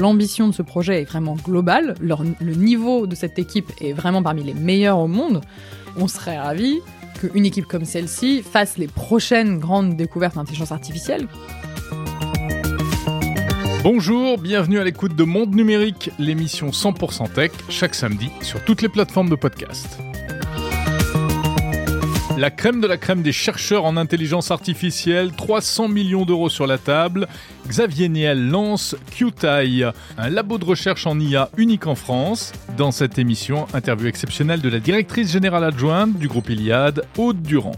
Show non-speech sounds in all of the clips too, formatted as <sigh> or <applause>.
L'ambition de ce projet est vraiment globale. le niveau de cette équipe est vraiment parmi les meilleurs au monde. On serait ravis qu'une équipe comme celle-ci fasse les prochaines grandes découvertes d'intelligence artificielle. Bonjour, bienvenue à l'écoute de Monde Numérique, l'émission 100% tech, chaque samedi sur toutes les plateformes de podcast. La crème de la crème des chercheurs en intelligence artificielle, 300 millions d'euros sur la table. Xavier Niel lance QTI, un labo de recherche en IA unique en France. Dans cette émission, interview exceptionnelle de la directrice générale adjointe du groupe Iliad, Aude Durand.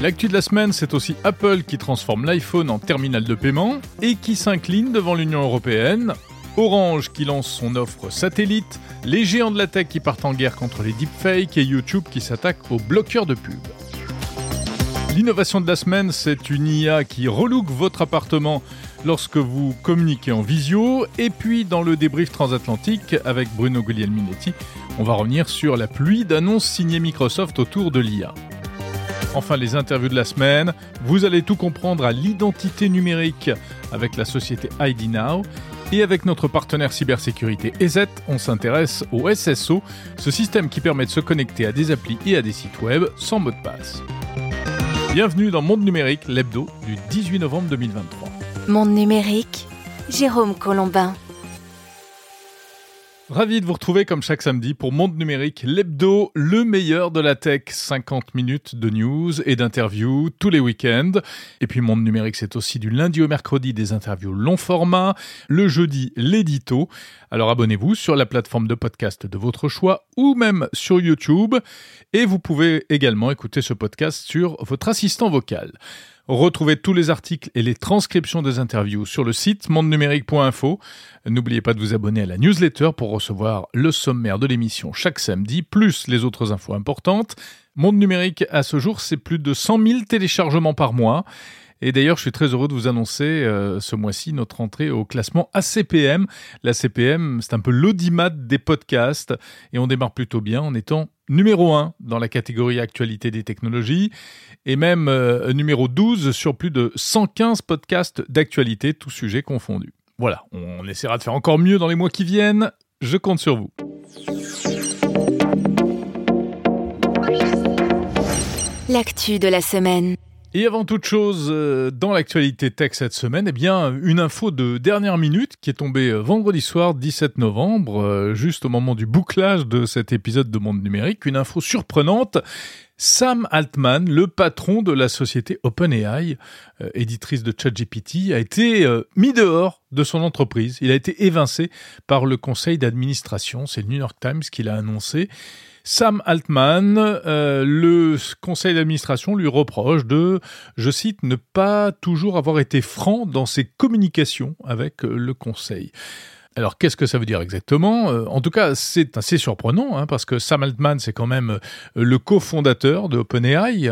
L'actu de la semaine, c'est aussi Apple qui transforme l'iPhone en terminal de paiement et qui s'incline devant l'Union européenne. Orange qui lance son offre satellite, les géants de la tech qui partent en guerre contre les deepfakes et YouTube qui s'attaque aux bloqueurs de pub. L'innovation de la semaine, c'est une IA qui relook votre appartement lorsque vous communiquez en visio. Et puis dans le débrief transatlantique avec Bruno Guglielminetti, on va revenir sur la pluie d'annonces signées Microsoft autour de l'IA. Enfin, les interviews de la semaine. Vous allez tout comprendre à l'identité numérique avec la société ID Now. Et avec notre partenaire cybersécurité EZ, on s'intéresse au SSO, ce système qui permet de se connecter à des applis et à des sites web sans mot de passe. Bienvenue dans Monde Numérique, l'hebdo du 18 novembre 2023. Monde Numérique, Jérôme Colombin. Ravi de vous retrouver comme chaque samedi pour Monde Numérique, l'hebdo, le meilleur de la tech. 50 minutes de news et d'interviews tous les week-ends. Et puis Monde Numérique, c'est aussi du lundi au mercredi des interviews long format, le jeudi l'édito. Alors abonnez-vous sur la plateforme de podcast de votre choix ou même sur YouTube. Et vous pouvez également écouter ce podcast sur votre assistant vocal. Retrouvez tous les articles et les transcriptions des interviews sur le site mondenumérique.info. N'oubliez pas de vous abonner à la newsletter pour recevoir le sommaire de l'émission chaque samedi, plus les autres infos importantes. Monde numérique, à ce jour, c'est plus de 100 000 téléchargements par mois. Et d'ailleurs, je suis très heureux de vous annoncer euh, ce mois-ci notre entrée au classement ACPM. L'ACPM, c'est un peu l'audimat des podcasts et on démarre plutôt bien en étant numéro 1 dans la catégorie actualité des technologies et même euh, numéro 12 sur plus de 115 podcasts d'actualité, tous sujets confondus. Voilà, on essaiera de faire encore mieux dans les mois qui viennent. Je compte sur vous. L'actu de la semaine. Et avant toute chose, euh, dans l'actualité tech cette semaine, eh bien, une info de dernière minute qui est tombée euh, vendredi soir 17 novembre, euh, juste au moment du bouclage de cet épisode de Monde Numérique. Une info surprenante. Sam Altman, le patron de la société OpenAI, éditrice de ChatGPT, a été mis dehors de son entreprise. Il a été évincé par le conseil d'administration. C'est le New York Times qui l'a annoncé. Sam Altman, euh, le conseil d'administration lui reproche de, je cite, ne pas toujours avoir été franc dans ses communications avec euh, le conseil. Alors qu'est-ce que ça veut dire exactement? Euh, En tout cas, c'est assez surprenant hein, parce que Sam Altman, c'est quand même le cofondateur de OpenAI,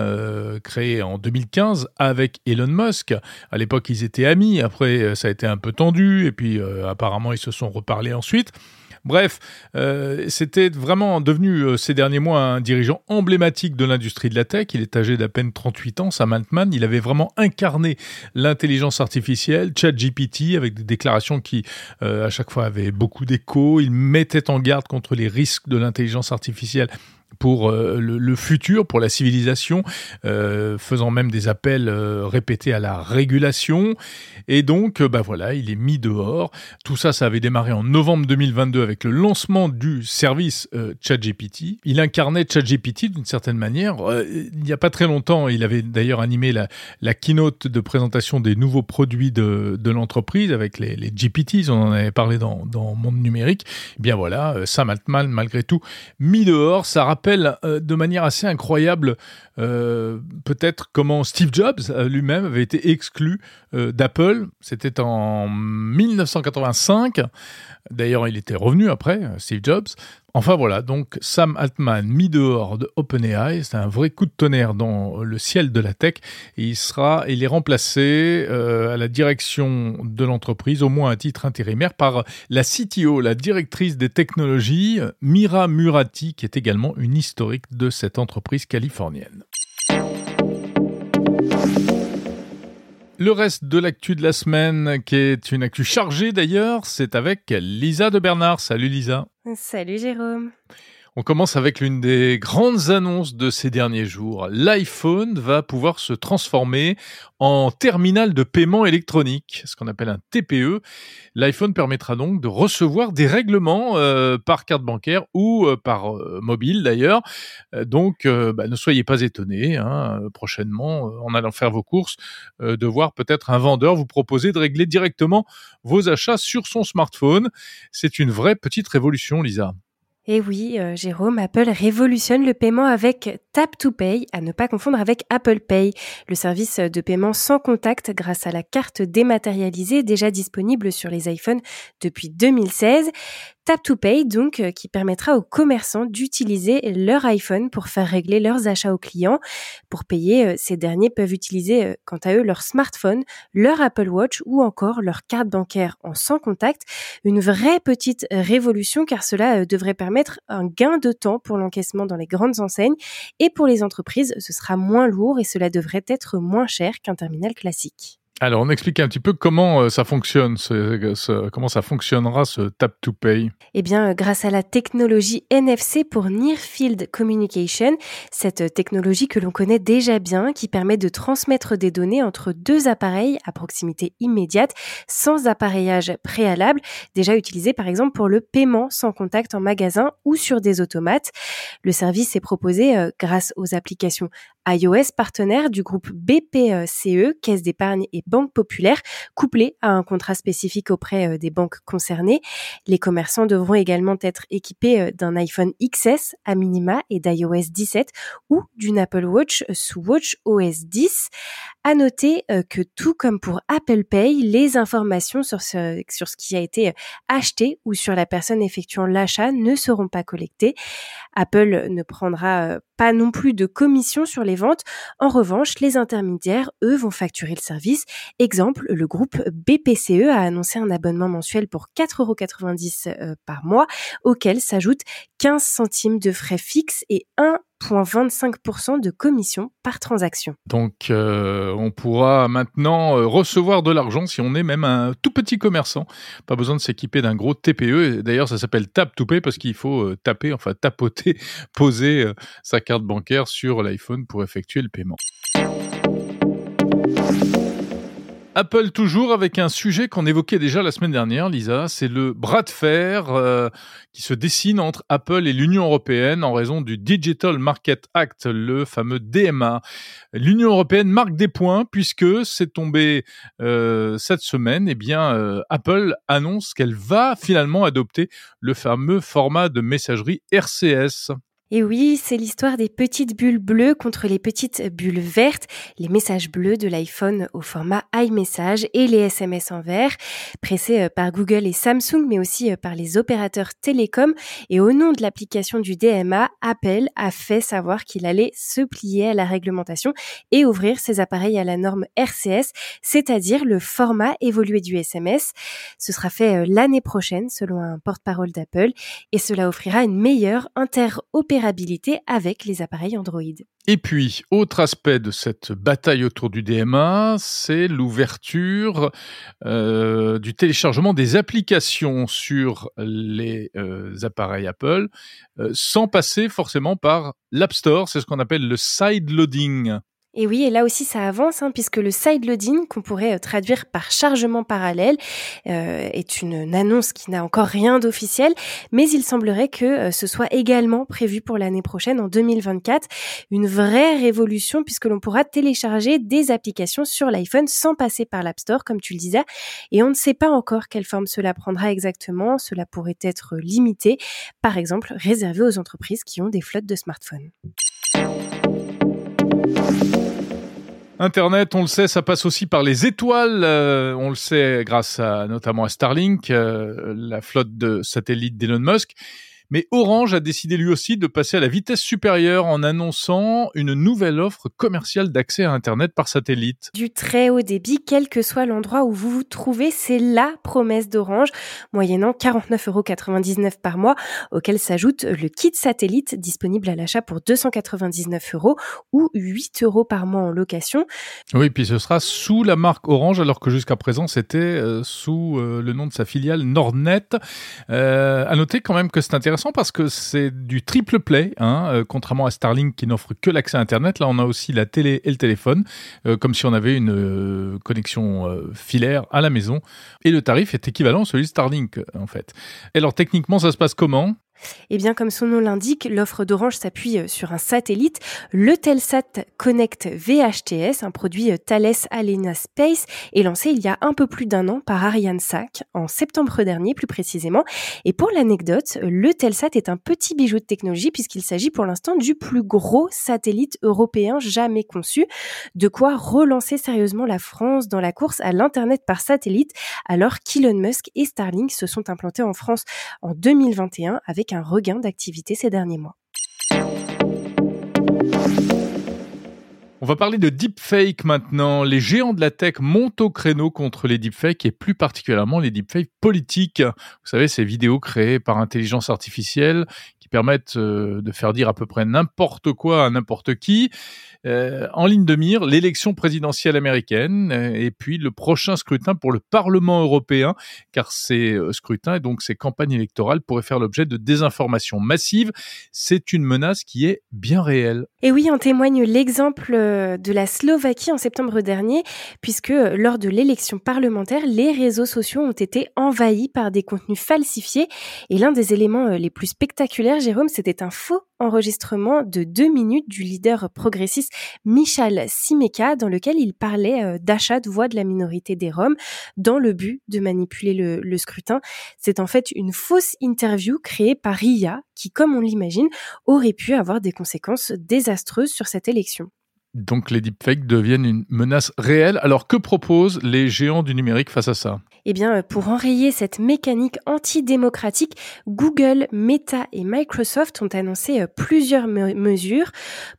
créé en 2015 avec Elon Musk. À l'époque, ils étaient amis. Après, ça a été un peu tendu et puis apparemment, ils se sont reparlés ensuite. Bref, euh, c'était vraiment devenu euh, ces derniers mois un dirigeant emblématique de l'industrie de la tech. Il est âgé d'à peine 38 ans, Sam Altman. Il avait vraiment incarné l'intelligence artificielle, ChatGPT, avec des déclarations qui, euh, à chaque fois, avaient beaucoup d'écho. Il mettait en garde contre les risques de l'intelligence artificielle pour euh, le, futur, pour la civilisation, euh, faisant même des appels euh, répétés à la régulation. Et donc, bah voilà, il est mis dehors. Tout ça, ça avait démarré en novembre 2022 avec le lancement du service ChatGPT. Il incarnait ChatGPT d'une certaine manière. il n'y a pas très longtemps, il avait d'ailleurs animé la, keynote de présentation des nouveaux produits de, l'entreprise avec les, les GPTs. On en avait parlé dans, Monde Numérique. Eh bien voilà, Sam Altman, malgré tout, mis dehors. Ça rappelle euh, de manière assez incroyable euh, peut-être comment Steve Jobs euh, lui-même avait été exclu d'Apple. C'était en 1985. D'ailleurs, il était revenu après, Steve Jobs. Enfin voilà, donc Sam Altman mis dehors de OpenAI, c'est un vrai coup de tonnerre dans le ciel de la tech. Et il sera, il est remplacé euh, à la direction de l'entreprise, au moins à titre intérimaire, par la CTO, la directrice des technologies, Mira Murati, qui est également une historique de cette entreprise californienne. Le reste de l'actu de la semaine, qui est une actu chargée d'ailleurs, c'est avec Lisa de Bernard. Salut Lisa. Salut Jérôme. On commence avec l'une des grandes annonces de ces derniers jours. L'iPhone va pouvoir se transformer en terminal de paiement électronique, ce qu'on appelle un TPE. L'iPhone permettra donc de recevoir des règlements euh, par carte bancaire ou euh, par euh, mobile d'ailleurs. donc bah, ne soyez pas étonnés hein, prochainement, en allant faire vos courses, de voir peut-être un vendeur vous proposer de régler directement vos achats sur son smartphone. C'est une vraie petite révolution, Lisa. Et oui, euh, Jérôme, Apple révolutionne le paiement avec Tap to Pay, à ne pas confondre avec Apple Pay, le service de paiement sans contact grâce à la carte dématérialisée déjà disponible sur les iPhones depuis 2016. Tap to Pay, donc, euh, qui permettra aux commerçants d'utiliser leur iPhone pour faire régler leurs achats aux clients. Pour payer, euh, ces derniers peuvent utiliser, quant à eux, leur smartphone, leur Apple Watch ou encore leur carte bancaire en sans contact. Une vraie petite révolution car cela devrait permettre un gain de temps pour l'encaissement dans les grandes enseignes et pour les entreprises, ce sera moins lourd et cela devrait être moins cher qu'un terminal classique. Alors, on explique un petit peu comment euh, ça fonctionne, comment ça fonctionnera ce tap to pay. Eh bien, euh, grâce à la technologie NFC pour Near Field Communication, cette euh, technologie que l'on connaît déjà bien, qui permet de transmettre des données entre deux appareils à proximité immédiate, sans appareillage préalable, déjà utilisé par exemple pour le paiement sans contact en magasin ou sur des automates. Le service est proposé grâce aux applications iOS partenaire du groupe BPCE, Caisse d'épargne et Banque populaire, couplé à un contrat spécifique auprès euh, des banques concernées. Les commerçants devront également être équipés euh, d'un iPhone XS à minima et d'iOS 17 ou d'une Apple Watch sous Watch OS 10. À noter euh, que tout comme pour Apple Pay, les informations sur ce, sur ce qui a été acheté ou sur la personne effectuant l'achat ne seront pas collectées. Apple ne prendra pas non plus de commission sur les ventes. En revanche, les intermédiaires, eux, vont facturer le service. Exemple, le groupe BPCE a annoncé un abonnement mensuel pour 4,90€ euh, par mois, auquel s'ajoutent 15 centimes de frais fixes et 1,25% de commission par transaction. Donc euh, on pourra maintenant euh, recevoir de l'argent si on est même un tout petit commerçant. Pas besoin de s'équiper d'un gros TPE. D'ailleurs ça s'appelle tap to pay parce qu'il faut taper, enfin tapoter, <laughs> poser sa carte bancaire sur l'iPhone pour effectuer le paiement. Apple toujours avec un sujet qu'on évoquait déjà la semaine dernière, Lisa, c'est le bras de fer euh, qui se dessine entre Apple et l'Union européenne en raison du Digital Market Act, le fameux DMA. L'Union européenne marque des points puisque c'est tombé euh, cette semaine. Eh bien, euh, Apple annonce qu'elle va finalement adopter le fameux format de messagerie RCS. Et oui, c'est l'histoire des petites bulles bleues contre les petites bulles vertes, les messages bleus de l'iPhone au format iMessage et les SMS en vert, pressés euh, par Google et Samsung, mais aussi euh, par les opérateurs télécoms. Et au nom de l'application du DMA, Apple a fait savoir qu'il allait se plier à la réglementation et ouvrir ses appareils à la norme RCS, c'est-à-dire le format évolué du SMS. Ce sera fait euh, l'année prochaine, selon un porte-parole d'Apple, et cela offrira une meilleure interopérabilité avec les appareils Android. Et puis, autre aspect de cette bataille autour du DMA, c'est l'ouverture euh, du téléchargement des applications sur les euh, appareils Apple, euh, sans passer forcément par l'App Store, c'est ce qu'on appelle le side loading. Et oui, et là aussi ça avance, hein, puisque le side loading, qu'on pourrait euh, traduire par chargement parallèle, euh, est une, annonce qui n'a encore rien d'officiel, mais il semblerait que euh, ce soit également prévu pour l'année prochaine, en 2024, une vraie révolution, puisque l'on pourra télécharger des applications sur l'iPhone sans passer par l'App Store, comme tu le disais, et on ne sait pas encore quelle forme cela prendra exactement, cela pourrait être limité, par exemple réservé aux entreprises qui ont des flottes de smartphones. Internet, on le sait, ça passe aussi par les étoiles. Euh, on le sait grâce à notamment à Starlink, euh, la flotte de satellites d'Elon Musk. Mais Orange a décidé lui aussi de passer à la vitesse supérieure en annonçant une nouvelle offre commerciale d'accès à Internet par satellite. Du très haut débit, quel que soit l'endroit où vous vous trouvez, c'est la promesse d'Orange, moyennant 49,99 euros par mois, auquel s'ajoute le kit satellite disponible à l'achat pour 299 euros ou 8 euros par mois en location. Oui, puis ce sera sous la marque Orange, alors que jusqu'à présent c'était euh, sous euh, le nom de sa filiale Nordnet. Euh, à noter quand même que c'est intéressant parce que c'est du triple play, hein, euh, contrairement à Starlink qui n'offre que l'accès à Internet. Là, on a aussi la télé et le téléphone, euh, comme si on avait une euh, connexion filaire à la maison. Et le tarif est équivalent à celui de Starlink, en fait. Et alors, techniquement, ça se passe comment? Eh bien, comme son nom l'indique, l'offre d'Orange s'appuie euh, sur un satellite, le Telsat Connect VHTS, un produit euh, Thales Alenia Space, est lancé il y a un peu plus d'un an par Ariane 5, en septembre dernier plus précisément. Et pour l'anecdote, le Telsat est un petit bijou de technologie puisqu'il s'agit pour l'instant du plus gros satellite européen jamais conçu, de quoi relancer sérieusement la France dans la course à l'Internet par satellite, alors qu'Elon Musk et Starlink se sont implantés en France en 2021 avec un regain d'activité ces derniers mois. On va parler de deepfake maintenant. Les géants de la tech montent au créneau contre les deepfakes et plus particulièrement les deepfakes politiques. Vous savez, ces vidéos créées par intelligence artificielle qui permettent euh, de faire dire à peu près n'importe quoi à n'importe qui. Euh, en ligne de mire, l'élection présidentielle américaine euh, et puis le prochain scrutin pour le Parlement européen, car ces euh, scrutins et donc ces campagnes électorales pourraient faire l'objet de désinformation massive. C'est une menace qui est bien réelle. Et oui, en témoigne l'exemple de la Slovaquie en septembre dernier, puisque lors de l'élection parlementaire, les réseaux sociaux ont été envahis par des contenus falsifiés. Et l'un des éléments les plus spectaculaires, Jérôme, c'était un faux enregistrement de deux minutes du leader progressiste Michal Simeka, dans lequel il parlait d'achat de voix de la minorité des Roms dans le but de manipuler le, le scrutin. C'est en fait une fausse interview créée par RIA qui, comme on l'imagine, aurait pu avoir des conséquences désastreuses sur cette élection. Donc les deepfakes deviennent une menace réelle. Alors que proposent les géants du numérique face à ça? Eh bien, pour enrayer cette mécanique antidémocratique, Google, Meta et Microsoft ont annoncé euh, plusieurs me mesures.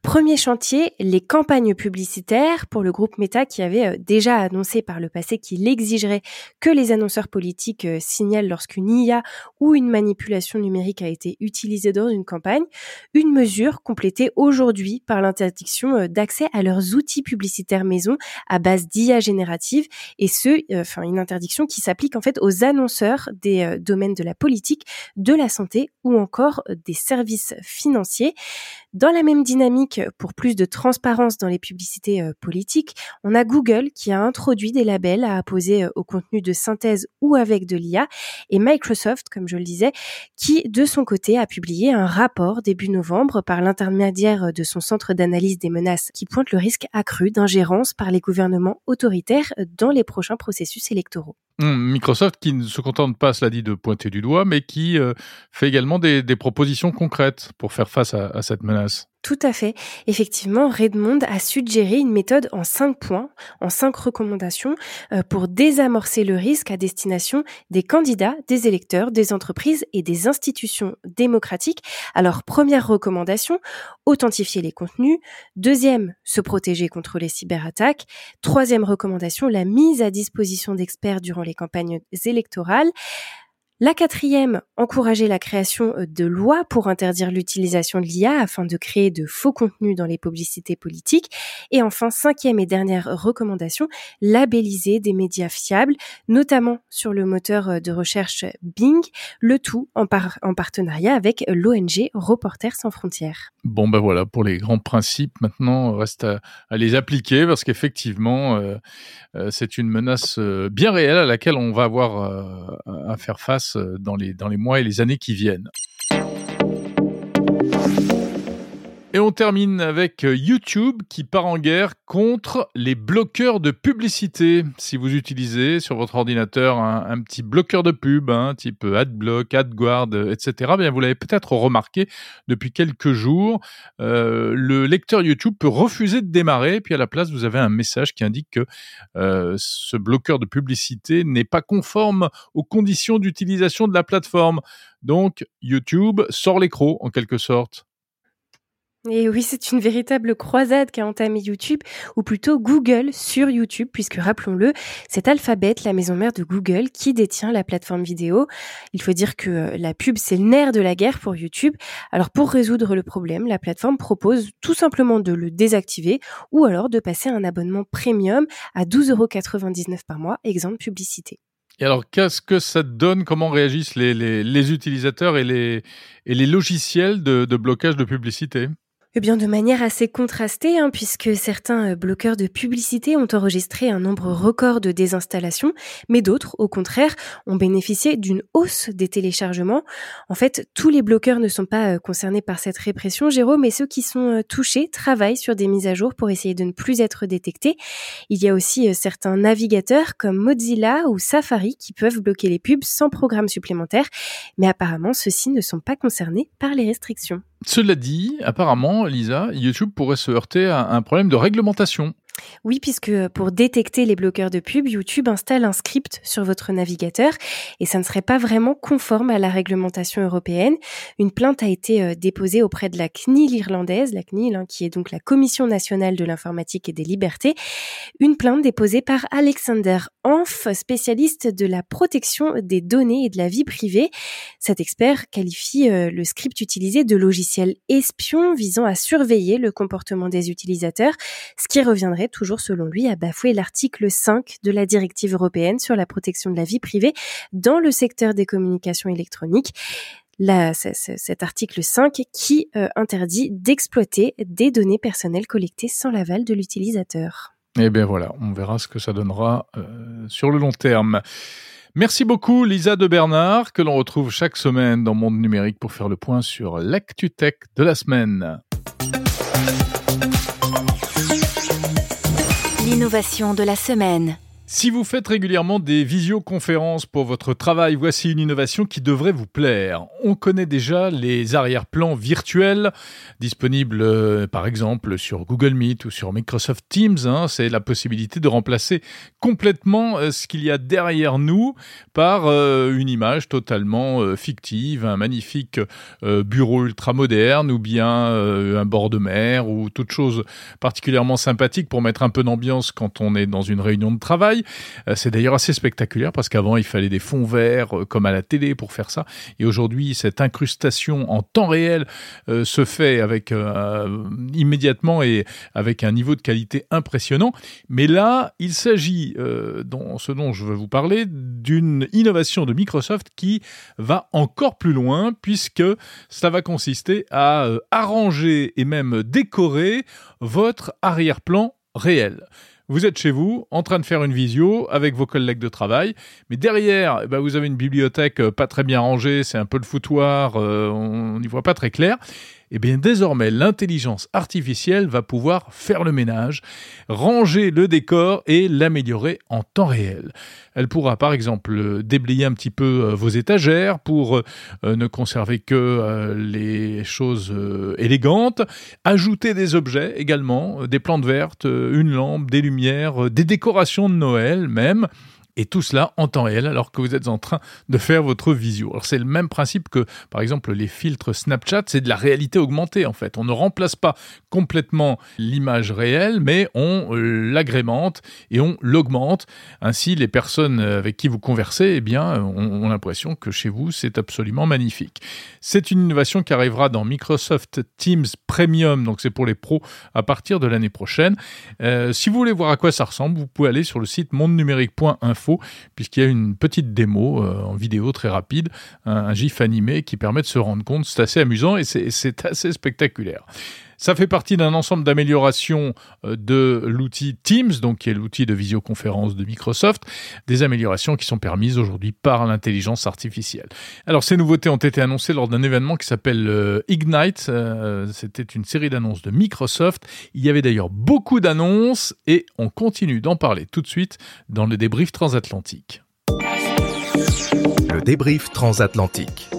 Premier chantier, les campagnes publicitaires pour le groupe Meta qui avait euh, déjà annoncé par le passé qu'il exigerait que les annonceurs politiques euh, signalent lorsqu'une IA ou une manipulation numérique a été utilisée dans une campagne. Une mesure complétée aujourd'hui par l'interdiction d'accès à leurs outils publicitaires maison à base d'IA générative et ce, enfin une interdiction qui s'applique en fait aux annonceurs des euh, domaines de la politique, de la santé ou encore des services financiers. Dans la même dynamique, pour plus de transparence dans les publicités euh, politiques, on a Google qui a introduit des labels à apposer euh, au contenu de synthèse ou avec de l'IA et Microsoft, comme je le disais, qui de son côté a publié un rapport début novembre par l'intermédiaire de son centre d'analyse des menaces qui pointe le risque accru d'ingérence par les gouvernements autoritaires dans les prochains processus électoraux. Mmh, Microsoft qui ne se contente pas, cela dit, de pointer du doigt, mais qui euh, fait également des, propositions concrètes pour faire face à cette menace. Tout à fait. Effectivement, Redmond a suggéré une méthode en cinq points, en cinq recommandations, euh, pour désamorcer le risque à destination des candidats, des électeurs, des entreprises et des institutions démocratiques. Alors, première recommandation, authentifier les contenus. Deuxième, se protéger contre les cyberattaques. Troisième recommandation, la mise à disposition d'experts durant les campagnes électorales. La quatrième, encourager la création euh, de lois pour interdire l'utilisation de l'IA afin de créer de faux contenus dans les publicités politiques. Et enfin, cinquième et dernière recommandation, labelliser des médias fiables, notamment sur le moteur euh, de recherche Bing, le tout en, par en partenariat avec l'ONG Reporters sans frontières. Bon ben voilà, pour les grands principes, maintenant reste à, les appliquer parce qu'effectivement, euh, euh, c'est une menace euh, bien réelle à laquelle on va avoir euh, à faire face dans les, dans les mois et les années qui viennent. Et on termine avec euh, YouTube qui part en guerre contre les bloqueurs de publicité. Si vous utilisez sur votre ordinateur un, petit bloqueur de pub, hein, type AdBlock, AdGuard, etc., bien vous l'avez peut-être remarqué depuis quelques jours, euh, le lecteur YouTube peut refuser de démarrer, puis à la place vous avez un message qui indique que euh, ce bloqueur de publicité n'est pas conforme aux conditions d'utilisation de la plateforme. Donc YouTube sort l'écro en quelque sorte. Et oui, c'est une véritable croisade qu'a entamé YouTube, ou plutôt Google sur YouTube, puisque rappelons-le, c'est Alphabet, la maison mère de Google, qui détient la plateforme vidéo. Il faut dire que euh, la pub, c'est le nerf de la guerre pour YouTube. Alors pour résoudre le problème, la plateforme propose tout simplement de le désactiver, ou alors de passer un abonnement premium à 12,99€ par mois, exemple publicité. Et alors, qu'est-ce que ça donne? Comment réagissent les, utilisateurs et les, logiciels de blocage de publicité? Eh bien, de manière assez contrastée, hein, puisque certains euh, bloqueurs de publicité ont enregistré un nombre record de désinstallations, mais d'autres, au contraire, ont bénéficié d'une hausse des téléchargements. En fait, tous les bloqueurs ne sont pas euh, concernés par cette répression, Jérôme, mais ceux qui sont euh, touchés travaillent sur des mises à jour pour essayer de ne plus être détectés. Il y a aussi certains navigateurs comme Mozilla ou Safari qui peuvent bloquer les pubs sans programme supplémentaire, mais apparemment ceux-ci ne sont pas concernés par les restrictions. Cela dit, apparemment, Lisa, YouTube pourrait se heurter à un problème de réglementation. Oui, puisque pour détecter les bloqueurs de pub, YouTube installe un script sur votre navigateur et ça ne serait pas vraiment conforme à la réglementation européenne. Une plainte a été euh, déposée auprès de la CNIL irlandaise, la CNIL hein, qui est donc la Commission nationale de l'informatique et des libertés. Une plainte déposée par Alexander Hanf, spécialiste de la protection des données et de la vie privée. Cet expert qualifie euh, le script utilisé de logiciel espion visant à surveiller le comportement des utilisateurs, ce qui reviendrait toujours selon lui, à bafouer l'article 5 de la directive européenne sur la protection de la vie privée dans le secteur des communications électroniques. Là, cet article 5 qui euh, interdit d'exploiter des données personnelles collectées sans l'aval de l'utilisateur. Eh bien voilà, on verra ce que ça donnera euh, sur le long terme. Merci beaucoup Lisa de Bernard, que l'on retrouve chaque semaine dans Monde Numérique pour faire le point sur l'actu-tech de la semaine. L'innovation de la semaine. Si vous faites régulièrement des visioconférences pour votre travail, voici une innovation qui devrait vous plaire. On connaît déjà les arrière-plans virtuels disponibles euh, par exemple sur Google Meet ou sur Microsoft Teams. Hein. C'est la possibilité de remplacer complètement euh, ce qu'il y a derrière nous par euh, une image totalement fictive, un magnifique bureau ultra moderne ou bien un bord de mer ou toute chose particulièrement sympathique pour mettre un peu d'ambiance quand on est dans une réunion de travail. Euh, c'est d'ailleurs assez spectaculaire parce qu'avant, il fallait des fonds verts euh, comme à la télé pour faire ça. Et aujourd'hui, cette incrustation en temps réel euh, se fait avec immédiatement et avec un niveau de qualité impressionnant. Mais là, il s'agit, dans ce dont je veux vous parler, d'une innovation de Microsoft qui va encore plus loin puisque ça va consister à arranger et même décorer votre arrière-plan réel. Vous êtes chez vous, en train de faire une visio avec vos collègues de travail, mais derrière, eh ben, vous avez une bibliothèque euh, pas très bien rangée, c'est un peu le foutoir, euh, on n'y voit pas très clair eh bien désormais l'intelligence artificielle va pouvoir faire le ménage, ranger le décor et l'améliorer en temps réel. Elle pourra par exemple déblayer un petit peu euh, vos étagères pour euh, ne conserver que euh, les choses élégantes, ajouter des objets également, des plantes vertes, une lampe, des lumières, des décorations de Noël même et tout cela en temps réel alors que vous êtes en train de faire votre visio. Alors c'est le même principe que par exemple les filtres Snapchat, c'est de la réalité augmentée en fait. On ne remplace pas complètement l'image réelle, mais on euh, l'agrémente et on l'augmente. Ainsi les personnes avec qui vous conversez, eh bien, ont, l'impression que chez vous c'est absolument magnifique. C'est une innovation qui arrivera dans Microsoft Teams Premium, donc c'est pour les pros à partir de l'année prochaine. Euh, si vous voulez voir à quoi ça ressemble, vous pouvez aller sur le site mondenumérique.info puisqu'il y a une petite démo euh, en vidéo très rapide, un, GIF animé qui permet de se rendre compte. C'est assez amusant et c'est assez spectaculaire. Ça fait partie d'un ensemble d'améliorations euh, de l'outil Teams, donc qui est l'outil de visioconférence de Microsoft, des améliorations qui sont permises aujourd'hui par l'intelligence artificielle. Alors ces nouveautés ont été annoncées lors d'un événement qui s'appelle euh, Ignite. Euh, c'était une série d'annonces de Microsoft. Il y avait d'ailleurs beaucoup d'annonces et on continue d'en parler tout de suite dans le débrief transatlantique. Le débrief transatlantique.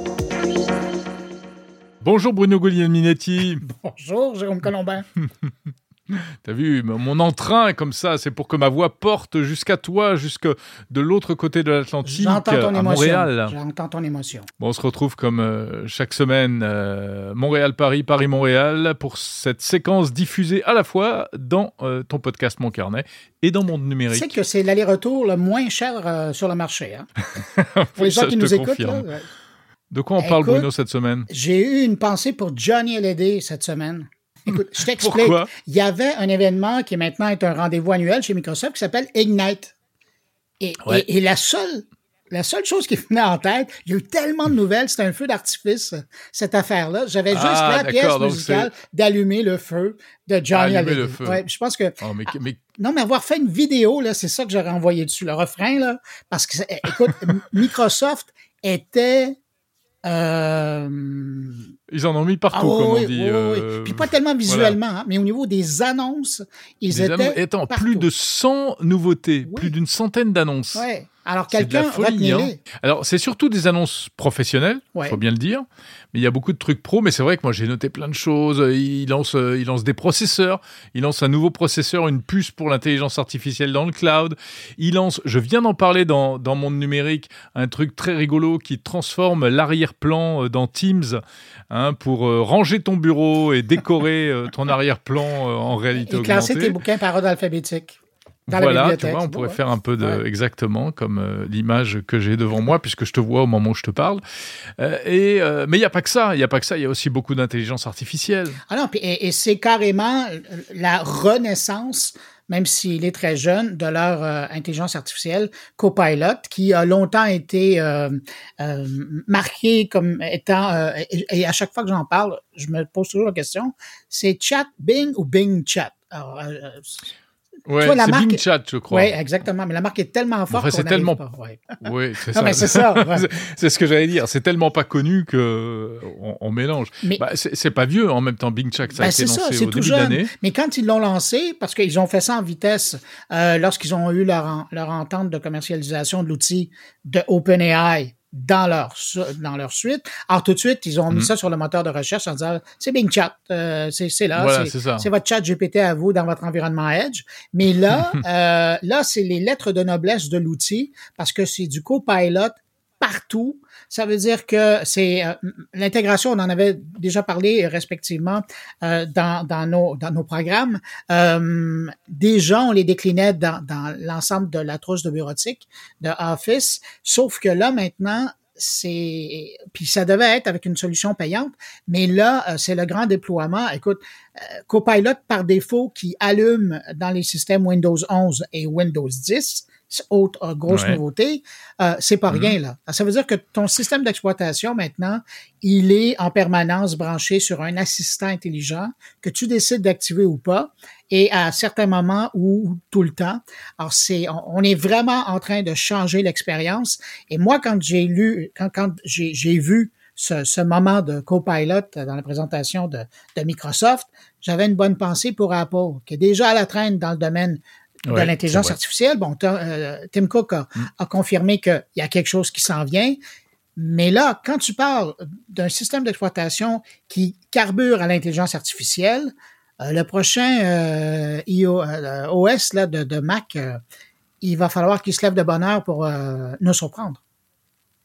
Bonjour Bruno Guglielminetti. <laughs> Bonjour Jérôme Colombin. <laughs> T'as vu, mon entrain comme ça, c'est pour que ma voix porte jusqu'à toi, jusque de l'autre côté de l'Atlantique, à Montréal. J'entends ton émotion. Bon, on se retrouve comme euh, chaque semaine, euh, Montréal-Paris, Paris-Montréal, pour cette séquence diffusée à la fois dans euh, ton podcast Mon Carnet et dans Monde Numérique. Tu sais que c'est l'aller-retour le moins cher sur le marché. Hein? <laughs> pour les gens qui nous écoutent. De quoi on parle, Bruno, cette semaine? J'ai eu une pensée pour Johnny Hallyday cette semaine. Écoute, je t'explique. Il y avait un événement qui maintenant est un rendez-vous annuel chez Microsoft qui s'appelle Ignite. Et, et, la seule la seule chose qui <laughs> venait en tête, il y a eu tellement de nouvelles, c'était un feu d'artifice, cette affaire-là. J'avais juste ah, la pièce musicale d'allumer le feu de Johnny Hallyday. le feu. Ouais, je pense que... Oh, mais, Non, mais avoir fait une vidéo, là, c'est ça que j'aurais envoyé dessus, le refrain, là, parce que, écoute, <laughs> Microsoft était euh, ils en ont mis partout, ah, comme on dit. Euh, Puis pas tellement visuellement, hein, mais au niveau des annonces, ils étaient. Étant plus de 100 nouveautés, plus d'une centaine d'annonces. Ouais. Alors quelqu'un hein. Alors c'est surtout des annonces professionnelles, il faut bien le dire. Mais il y a beaucoup de trucs pro. Mais c'est vrai que moi j'ai noté plein de choses. Il lance, euh, il lance des processeurs. Il lance un nouveau processeur, une puce pour l'intelligence artificielle dans le cloud. Il lance, je viens d'en parler dans dans Monde Numérique, un truc très rigolo qui transforme l'arrière-plan euh, dans Teams hein, pour euh, ranger ton bureau et décorer ton <laughs> arrière-plan en réalité et classer tes bouquins par ordre alphabétique voilà, tu vois, on pourrait faire un peu de exactement comme euh, l'image que j'ai devant moi puisque je te vois au moment où je te parle. Euh, et euh, mais il y a pas que ça, il y a pas que ça, il y a aussi beaucoup d'intelligence artificielle. Ah non, et, c'est carrément la renaissance même s'il est très jeune, de leur intelligence artificielle Copilot, qui a longtemps été marqué comme étant, et, à chaque fois que j'en parle, je me pose toujours la question, c'est Chat Bing ou Bing Chat? Alors, Ouais, c'est Bing Chat, je crois. Oui, exactement. Mais la marque est tellement forte. c'est tellement. Pas. Oui, <laughs> c'est ça. <laughs> c'est ça. c'est ce que j'allais dire. C'est tellement pas connu que on, mélange. Mais bah, c'est pas vieux en même temps. Bing Chat, ça a ben, été lancé au début d'année. Mais quand ils l'ont lancé, parce qu'ils ont fait ça en vitesse, euh, lorsqu'ils ont eu leur, leur entente de commercialisation de l'outil de OpenAI dans leur dans leur suite. Alors tout de suite, ils ont mis mhm. ça sur le moteur de recherche en disant c'est Bing Chat, euh, c'est là, c'est votre chat GPT à vous dans votre environnement Edge. Mais là, <laughs> euh, là c'est les lettres de noblesse de l'outil parce que c'est du copilot partout. Ça veut dire que c'est euh, l'intégration, on en avait déjà parlé respectivement euh, dans, dans, nos, dans nos programmes. Euh, déjà, on les déclinait dans, dans l'ensemble de la trousse de bureautique de Office, sauf que là, maintenant, c'est puis ça devait être avec une solution payante, mais là c'est le grand déploiement. Écoute, Copilot par défaut qui allume dans les systèmes Windows 11 et Windows 10 autre euh, grosse nouveauté, euh, c'est pas mm-hmm. rien là. Ça veut dire que ton système d'exploitation maintenant, il est en permanence branché sur un assistant intelligent que tu décides d'activer ou pas, et à certains moments ou tout le temps. Alors c'est, on, est vraiment en train de changer l'expérience. Et moi, quand j'ai lu, quand, quand j'ai vu ce, ce, moment de copilot dans la présentation de, de Microsoft, j'avais une bonne pensée pour Apple, qui est déjà à la traîne dans le domaine de l'intelligence artificielle. Bon, euh, Tim Cook a, mm. a confirmé qu'il y a quelque chose qui s'en vient. Mais là, quand tu parles d'un système d'exploitation qui carbure à l'intelligence artificielle, euh, le prochain euh, OS là, de, de Mac, il va falloir qu'il se lève de bonne heure pour nous surprendre.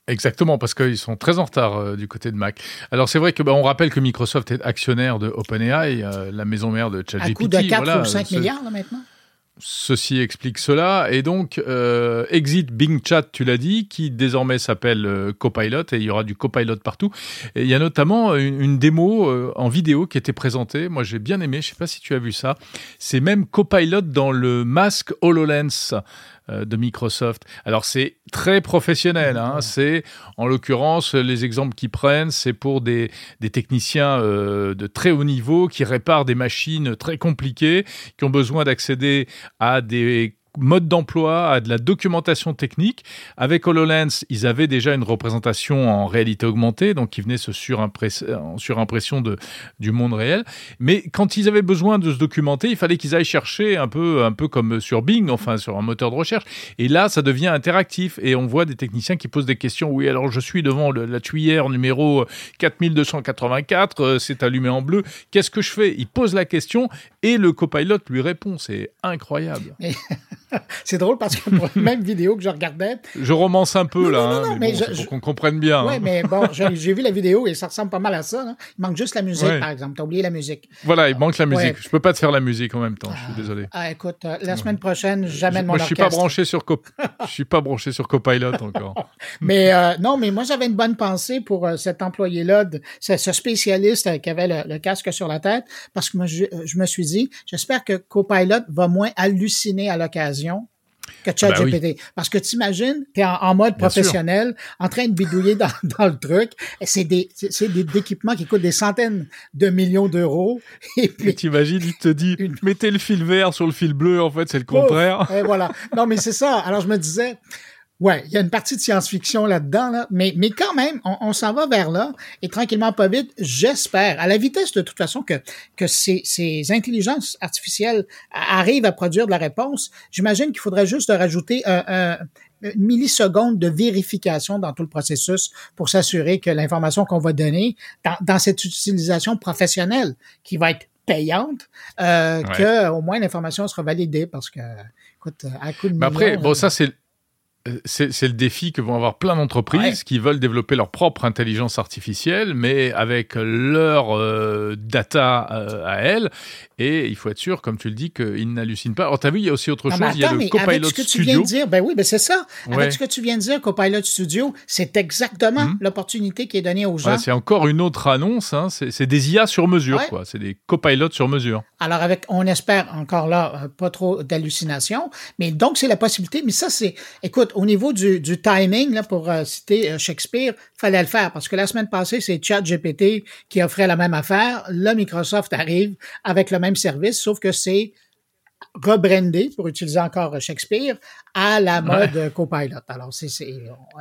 Exactement, parce qu'ils sont très en retard du côté de Mac. Alors c'est vrai que bah, on rappelle que Microsoft est actionnaire de OpenAI, la maison mère de ChatGPT. À coût de 4 ou 5 milliards là, maintenant. Ceci explique cela. Et donc, euh, exit Bing Chat, tu l'as dit, qui désormais s'appelle euh, Copilot, et il y aura du Copilot partout. Et il y a notamment une, démo euh, en vidéo qui était présentée. Moi, j'ai bien aimé, je sais pas si tu as vu ça. C'est même Copilot dans le masque HoloLens. De Microsoft. Alors c'est très professionnel. Hein. C'est en l'occurrence les exemples qu'ils prennent, c'est pour des, des techniciens de très haut niveau qui réparent des machines très compliquées, qui ont besoin d'accéder à des mode d'emploi, à de la documentation technique. Avec HoloLens, ils avaient déjà une représentation en réalité augmentée, donc qui venait se surimpression, de, du monde réel. Mais quand ils avaient besoin de se documenter, il fallait qu'ils aillent chercher un peu, un peu comme sur Bing, enfin sur un moteur de recherche. Et là, ça devient interactif et on voit des techniciens qui posent des questions. Oui, alors je suis devant la tuyère numéro 4284, euh, c'est allumé en bleu. Qu'est-ce que je fais? Il pose la question et le copilote lui répond. C'est incroyable. <laughs> <laughs> c'est drôle parce que pour la même vidéo que je regardais. Je romance un peu là, non, non, hein, mais, pour qu'on comprenne bien. Oui, hein. mais bon, <laughs> j'ai vu la vidéo et ça ressemble pas mal à ça. Il manque juste la musique, par exemple. T'as oublié la musique. Voilà, il manque la musique. Je peux pas te faire la musique en même temps. Je suis désolé. Ah, écoute, euh, la semaine prochaine, jamais de mon Moi, je suis pas branché sur <laughs> je suis pas branché sur Copilot encore. mais euh, non, mais moi j'avais une bonne pensée pour euh, cet employé-là, ce, spécialiste qui avait le, casque sur la tête, parce que moi je, je me suis dit, j'espère que Copilot va moins halluciner à l'occasion que ChatGPT. Ben Parce que tu imagines, tu es en, mode professionnel, en train de bidouiller dans, <laughs> dans le truc. C'est des, c'est des équipements qui coûtent des centaines de millions d'euros. <laughs> Et puis, t'imagines, il te dit, mettez le fil vert sur le fil bleu, en fait, c'est le contraire. et voilà. Non, mais c'est ça. Alors, je me disais, Ouais, il y a une partie de science-fiction là-dedans, là, mais, mais quand même, on, s'en va vers là, et tranquillement, pas vite, j'espère, à la vitesse de toute façon que, que ces, ces intelligences artificielles arrivent à produire de la réponse, j'imagine qu'il faudrait juste rajouter un, une milliseconde de vérification dans tout le processus pour s'assurer que l'information qu'on va donner dans, dans, cette utilisation professionnelle qui va être payante, euh, que au moins l'information sera validée parce que, écoute, à coup de Mais après, bon, ça c'est euh, c'est le défi que vont avoir plein d'entreprises qui veulent développer leur propre intelligence artificielle, mais avec leur euh, data euh, à elles. Et il faut être sûr, comme tu le dis, qu'ils n'hallucinent pas. Alors, tu as vu, il y a aussi autre chose. il y a le Copilot ce que Studio. Tu viens de dire, ben oui, ben c'est ça. Avec ce que tu viens de dire, Copilot Studio, c'est exactement mhm. l'opportunité qui est donnée aux gens. c'est encore une autre annonce. Hein. C'est des IA sur mesure, quoi. C'est des copilotes sur mesure. Alors, avec, on espère encore là, pas trop d'hallucinations. Mais donc, c'est la possibilité. Mais ça, c'est, écoute, au niveau du, timing, là, pour euh, citer euh, Shakespeare, fallait le faire parce que la semaine passée, c'est ChatGPT qui offrait la même affaire. Là, Microsoft arrive avec le même service, sauf que c'est rebrandé, pour utiliser encore Shakespeare, à la mode Copilot. Alors, c'est,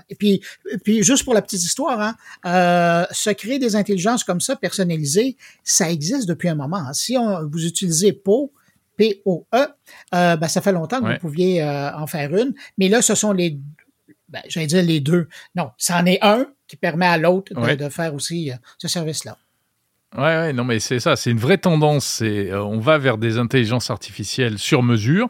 et puis, puis, juste pour la petite histoire, hein, euh, se créer des intelligences comme ça, personnalisées, ça existe depuis un moment. Si on, vous utilisez Poe, P-O-E, euh, ben, ça fait longtemps que vous pouviez euh, en faire une. Mais là, ce sont les, ben, j'allais dire les deux. Non, c'en est un qui permet à l'autre de, faire aussi euh, ce service-là. Ouais, ouais, non, mais c'est ça, c'est une vraie tendance. C'est, euh, on va vers des intelligences artificielles sur mesure.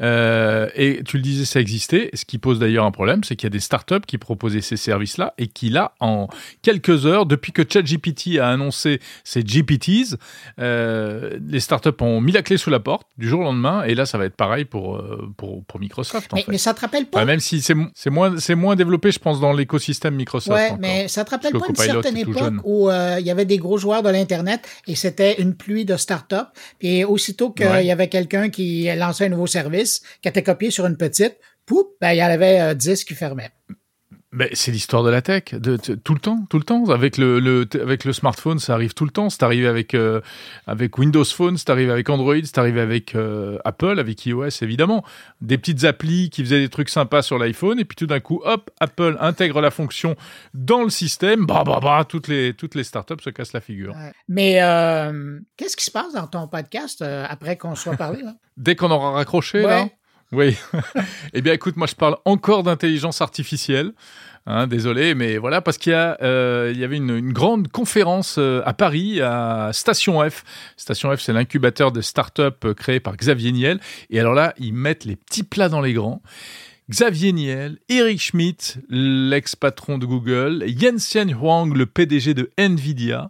Euh, et tu le disais, ça existait. Ce qui pose d'ailleurs un problème, c'est qu'il y a des startups qui proposaient ces services-là et qui, là, en quelques heures, depuis que ChatGPT a annoncé ses GPTs, euh, les startups ont mis la clé sous la porte du jour au lendemain. Et là, ça va être pareil pour, pour, pour Microsoft. En mais, fait. mais ça te rappelle pas? même si c'est, c'est, moins, c'est moins développé, je pense, dans l'écosystème Microsoft. Ouais, mais ça te rappelle pas une certaine époque où il y avait des gros joueurs de Internet et c'était une pluie de start-up. Et aussitôt qu'il y avait quelqu'un qui lançait un nouveau service, qui était copié sur une petite, poup, ben, il y en avait 10 euh, qui fermaient. Ben, c'est l'histoire de la tech, de, tout le temps, tout le temps. Avec le, le, avec le smartphone, ça arrive tout le temps. C'est arrivé avec, euh, avec Windows Phone, c'est arrivé avec Android, c'est arrivé avec euh, Apple, avec iOS évidemment. Des petites applis qui faisaient des trucs sympas sur l'iPhone, et puis tout d'un coup, hop, Apple intègre la fonction dans le système, bah, bah, bah, toutes les, toutes les startups se cassent la figure. Mais euh, qu'est-ce qui se passe dans ton podcast après qu'on soit parlé? <laughs> Dès qu'on aura raccroché, là? Oui. <laughs> eh bien, écoute, moi, je parle encore d'intelligence artificielle. Hein, désolé, mais voilà, parce qu'il y, euh, y avait une, grande conférence euh, à Paris, à Station F. Station F, c'est l'incubateur de start-up euh, créé par Xavier Niel. Et alors là, ils mettent les petits plats dans les grands. Xavier Niel, Eric Schmidt, l'ex-patron de Google, Jensen Huang, le PDG de Nvidia,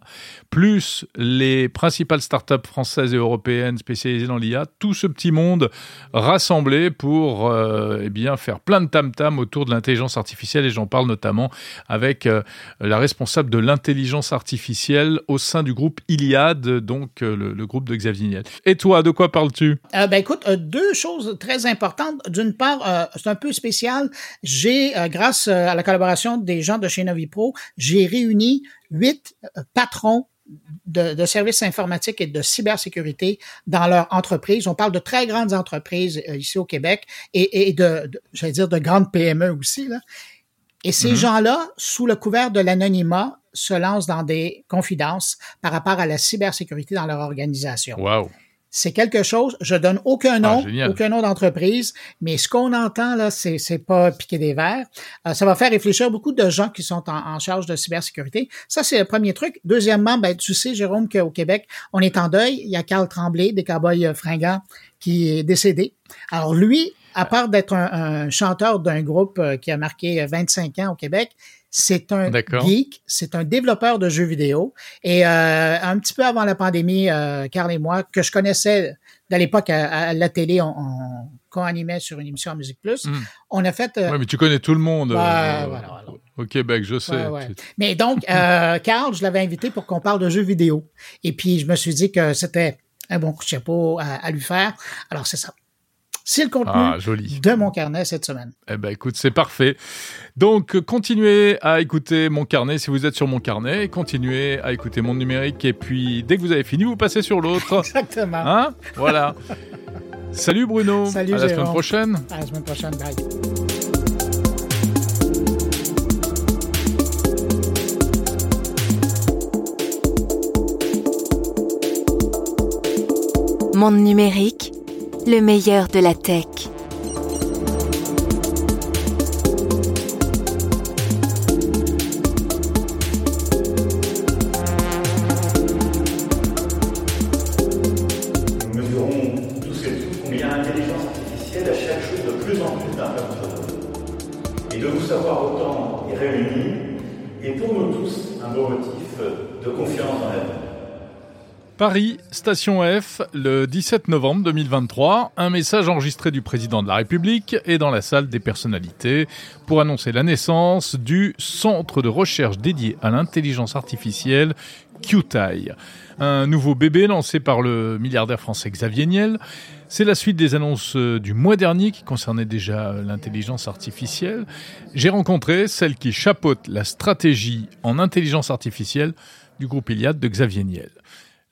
plus les principales startups françaises et européennes spécialisées dans l'IA, tout ce petit monde rassemblé pour euh, eh bien faire plein de tam-tam autour de l'intelligence artificielle et j'en parle notamment avec euh, la responsable de l'intelligence artificielle au sein du groupe Iliad, donc euh, le, le, groupe de Xavier Niel. Et toi, de quoi parles-tu? Ben écoute, deux choses très importantes. D'une part, c'est un peu spécial. J'ai, euh, grâce euh, à la collaboration des gens de chez Novipro, j'ai réuni huit euh, patrons de, de, services informatiques et de cybersécurité dans leur entreprise. On parle de très grandes entreprises ici au Québec et, et de, de j'allais dire, de grandes PME aussi. Là. Et ces mm -hmm. gens-là, sous le couvert de l'anonymat, se lancent dans des confidences par rapport à la cybersécurité dans leur organisation. Wow. C'est quelque chose, je donne aucun nom, ah, aucun nom d'entreprise, mais ce qu'on entend là, c'est, c'est pas piquer des verres. Euh, ça va faire réfléchir beaucoup de gens qui sont en, en, charge de cybersécurité. Ça, c'est le premier truc. Deuxièmement, ben, tu sais, Jérôme, qu'au Québec, on est en deuil. Il y a Carl Tremblay, des cowboys euh, fringants, qui est décédé. Alors lui, à part d'être un, un chanteur d'un groupe euh, qui a marqué 25 ans au Québec, c'est un geek, c'est un développeur de jeux vidéo. Et euh, un petit peu avant la pandémie, euh, Carl et moi, que je connaissais de l'époque à, à, la télé, on, on co-animait sur une émission à Musique Plus. Mm. On a fait. Euh, oui, mais tu connais tout le monde bah, voilà, voilà. au Québec, je sais. Ouais, ouais. Mais donc, <laughs> Carl, je l'avais invité pour qu'on parle de jeux vidéo. Et puis, je me suis dit que c'était un bon coup de chapeau à, à lui faire. Alors, c'est ça. C'est le contenu ah, joli. de mon carnet cette semaine. Eh ben écoute, c'est parfait. Donc continuez à écouter mon carnet si vous êtes sur mon carnet, continuez à écouter mon numérique et puis dès que vous avez fini, vous passez sur l'autre. Exactement. Hein? Voilà. Salut Bruno. Salut à la Jérôme. semaine prochaine. À la semaine prochaine. Bye. Monde numérique le meilleur de la tech. Nous mesurons tous et toutes combien l'intelligence artificielle achète chose de plus en plus d'importance. Et de vous savoir autant y réunis est pour nous tous un beau motif de confiance dans l'avenir. Paris, station F, le 17 novembre 2023, un message enregistré du président de la République et dans la salle des personnalités pour annoncer la naissance du centre de recherche dédié à l'intelligence artificielle QTI. Un nouveau bébé lancé par le milliardaire français Xavier Niel. C'est la suite des annonces du mois dernier qui concernaient déjà l'intelligence artificielle. J'ai rencontré celle qui chapeaute la stratégie en intelligence artificielle du groupe Iliad de Xavier Niel.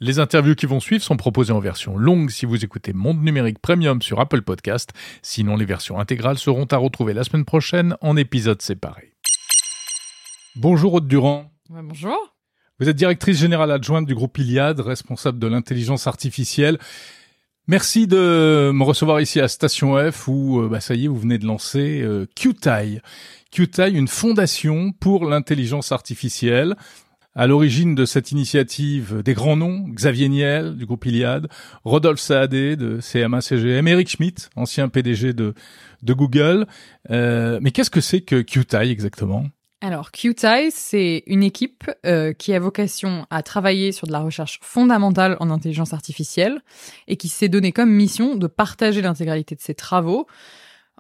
Les interviews qui vont suivre sont proposées en version longue si vous écoutez Monde Numérique Premium sur Apple Podcast. Sinon, les versions intégrales seront à retrouver la semaine prochaine en épisodes séparés. Bonjour Aude Durand. Ouais, bonjour. Vous êtes directrice générale adjointe du groupe Iliad, responsable de l'intelligence artificielle. Merci de me recevoir ici à Station F où, bah, ça y est, vous venez de lancer euh, QTI. QTI, une fondation pour l'intelligence artificielle. À l'origine de cette initiative, des grands noms, Xavier Niel du groupe Iliad, Rodolphe Saadé de CMA-CGM, Eric Schmidt, ancien PDG de, Google. Euh, mais qu'est-ce que c'est que QTI exactement? Alors, QTI, c'est une équipe euh, qui a vocation à travailler sur de la recherche fondamentale en intelligence artificielle et qui s'est donné comme mission de partager l'intégralité de ses travaux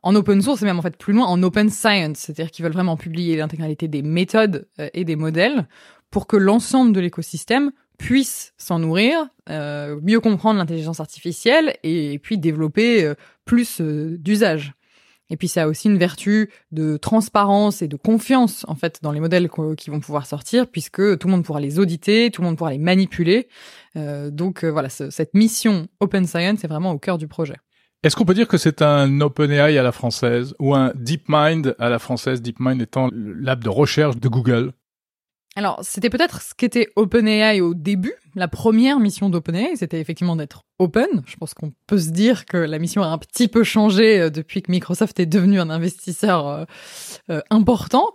en open source et même en fait plus loin en open science, c'est-à-dire qu'ils veulent vraiment publier l'intégralité des méthodes euh, et des modèles pour que l'ensemble de l'écosystème puisse s'en nourrir, euh, mieux comprendre l'intelligence artificielle et, puis développer euh, plus euh, d'usages. Et puis ça a aussi une vertu de transparence et de confiance en fait dans les modèles qui vont pouvoir sortir puisque tout le monde pourra les auditer, tout le monde pourra les manipuler. Euh, donc voilà, ce, cette mission Open Science est vraiment au cœur du projet. Est-ce qu'on peut dire que c'est un OpenAI à la française ou un DeepMind à la française, DeepMind étant lab de recherche de Google? Alors, c'était peut-être ce qu'était OpenAI au début. La première mission d'OpenAI, c'était effectivement d'être open. Je pense qu'on peut se dire que la mission a un petit peu changé depuis que Microsoft est devenu un investisseur euh, euh, important.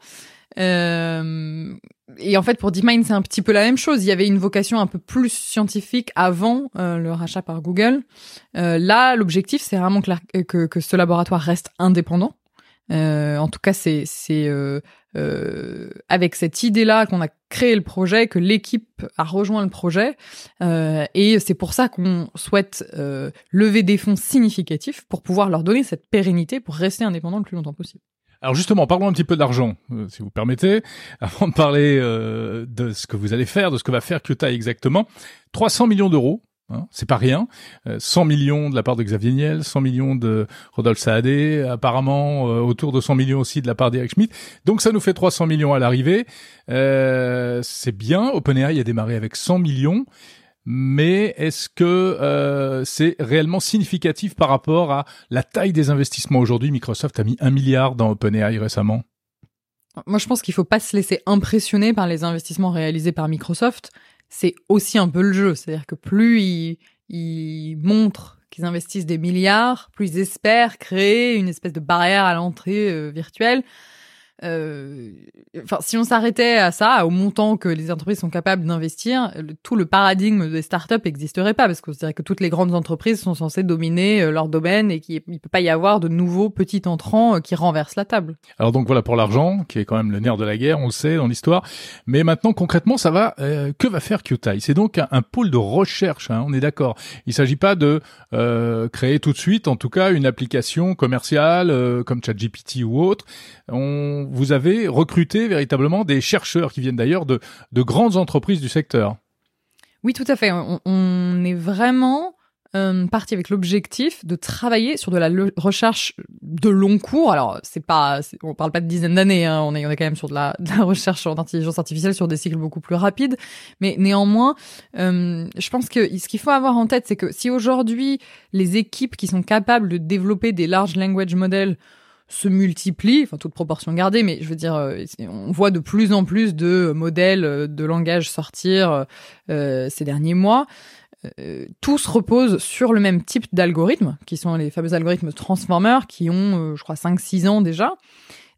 Euh, et en fait, pour DeepMind, c'est un petit peu la même chose. Il y avait une vocation un peu plus scientifique avant euh, le rachat par Google. Euh, là, l'objectif, c'est vraiment que, ce laboratoire reste indépendant. En tout cas, c'est c'est avec cette idée-là qu'on a créé le projet, que l'équipe a rejoint le projet, et c'est pour ça qu'on souhaite lever des fonds significatifs pour pouvoir leur donner cette pérennité pour rester indépendant le plus longtemps possible. Alors justement, parlons un petit peu d'argent, euh, si vous permettez, <laughs> avant de parler euh, de ce que vous allez faire, de ce que va faire Kyotai exactement. 300 millions d'euros, hein, c'est pas rien. 100 euh, millions de la part de Xavier Niel, 100 millions de Rodolphe Saadé, apparemment autour de 100 millions aussi de la part d'Eric Schmidt. Donc ça nous fait 300 millions à l'arrivée. c'est bien, OpenAI a démarré avec 100 millions mais est-ce que euh, c'est réellement significatif par rapport à la taille des investissements aujourd'hui? Microsoft a mis un milliard dans OpenAI récemment. Moi, je pense qu'il faut pas se laisser impressionner par les investissements réalisés par Microsoft. C'est aussi un peu le jeu, c'est-à-dire que plus ils, montrent qu'ils investissent des milliards, plus ils espèrent créer une espèce de barrière à l'entrée euh, virtuelle enfin, si on s'arrêtait à ça, au montant que les entreprises sont capables d'investir, tout le paradigme des startups n'existerait pas parce qu'on dirait que toutes les grandes entreprises sont censées dominer euh, leur domaine et qu'il ne peut pas y avoir de nouveaux petits entrants euh, qui renversent la table. Alors donc voilà pour l'argent, qui est quand même le nerf de la guerre, on le sait dans l'histoire. Mais maintenant concrètement, ça va. que va faire QTI C'est donc un, pôle de recherche. Hein, on est d'accord. Il s'agit pas de créer tout de suite, en tout cas, une application commerciale comme ChatGPT ou autre. Vous avez recruté véritablement des chercheurs qui viennent d'ailleurs de, grandes entreprises du secteur. Oui, tout à fait. On, est vraiment euh, parti avec l'objectif de travailler sur de la recherche de long cours. Alors, c'est pas, on parle pas de dizaines d'années. Hein. On est, on est quand même sur de la, recherche en intelligence artificielle sur des cycles beaucoup plus rapides. Mais néanmoins, euh, je pense que ce qu'il faut avoir en tête, c'est que si aujourd'hui les équipes qui sont capables de développer des large language models se multiplient, enfin toute proportion gardée, mais je veux dire, euh, on voit de plus en plus de modèles euh, de langage sortir euh, ces derniers mois. tous reposent sur le même type d'algorithmes, qui sont les fameux algorithmes transformers, qui ont, je crois, 5-6 ans déjà.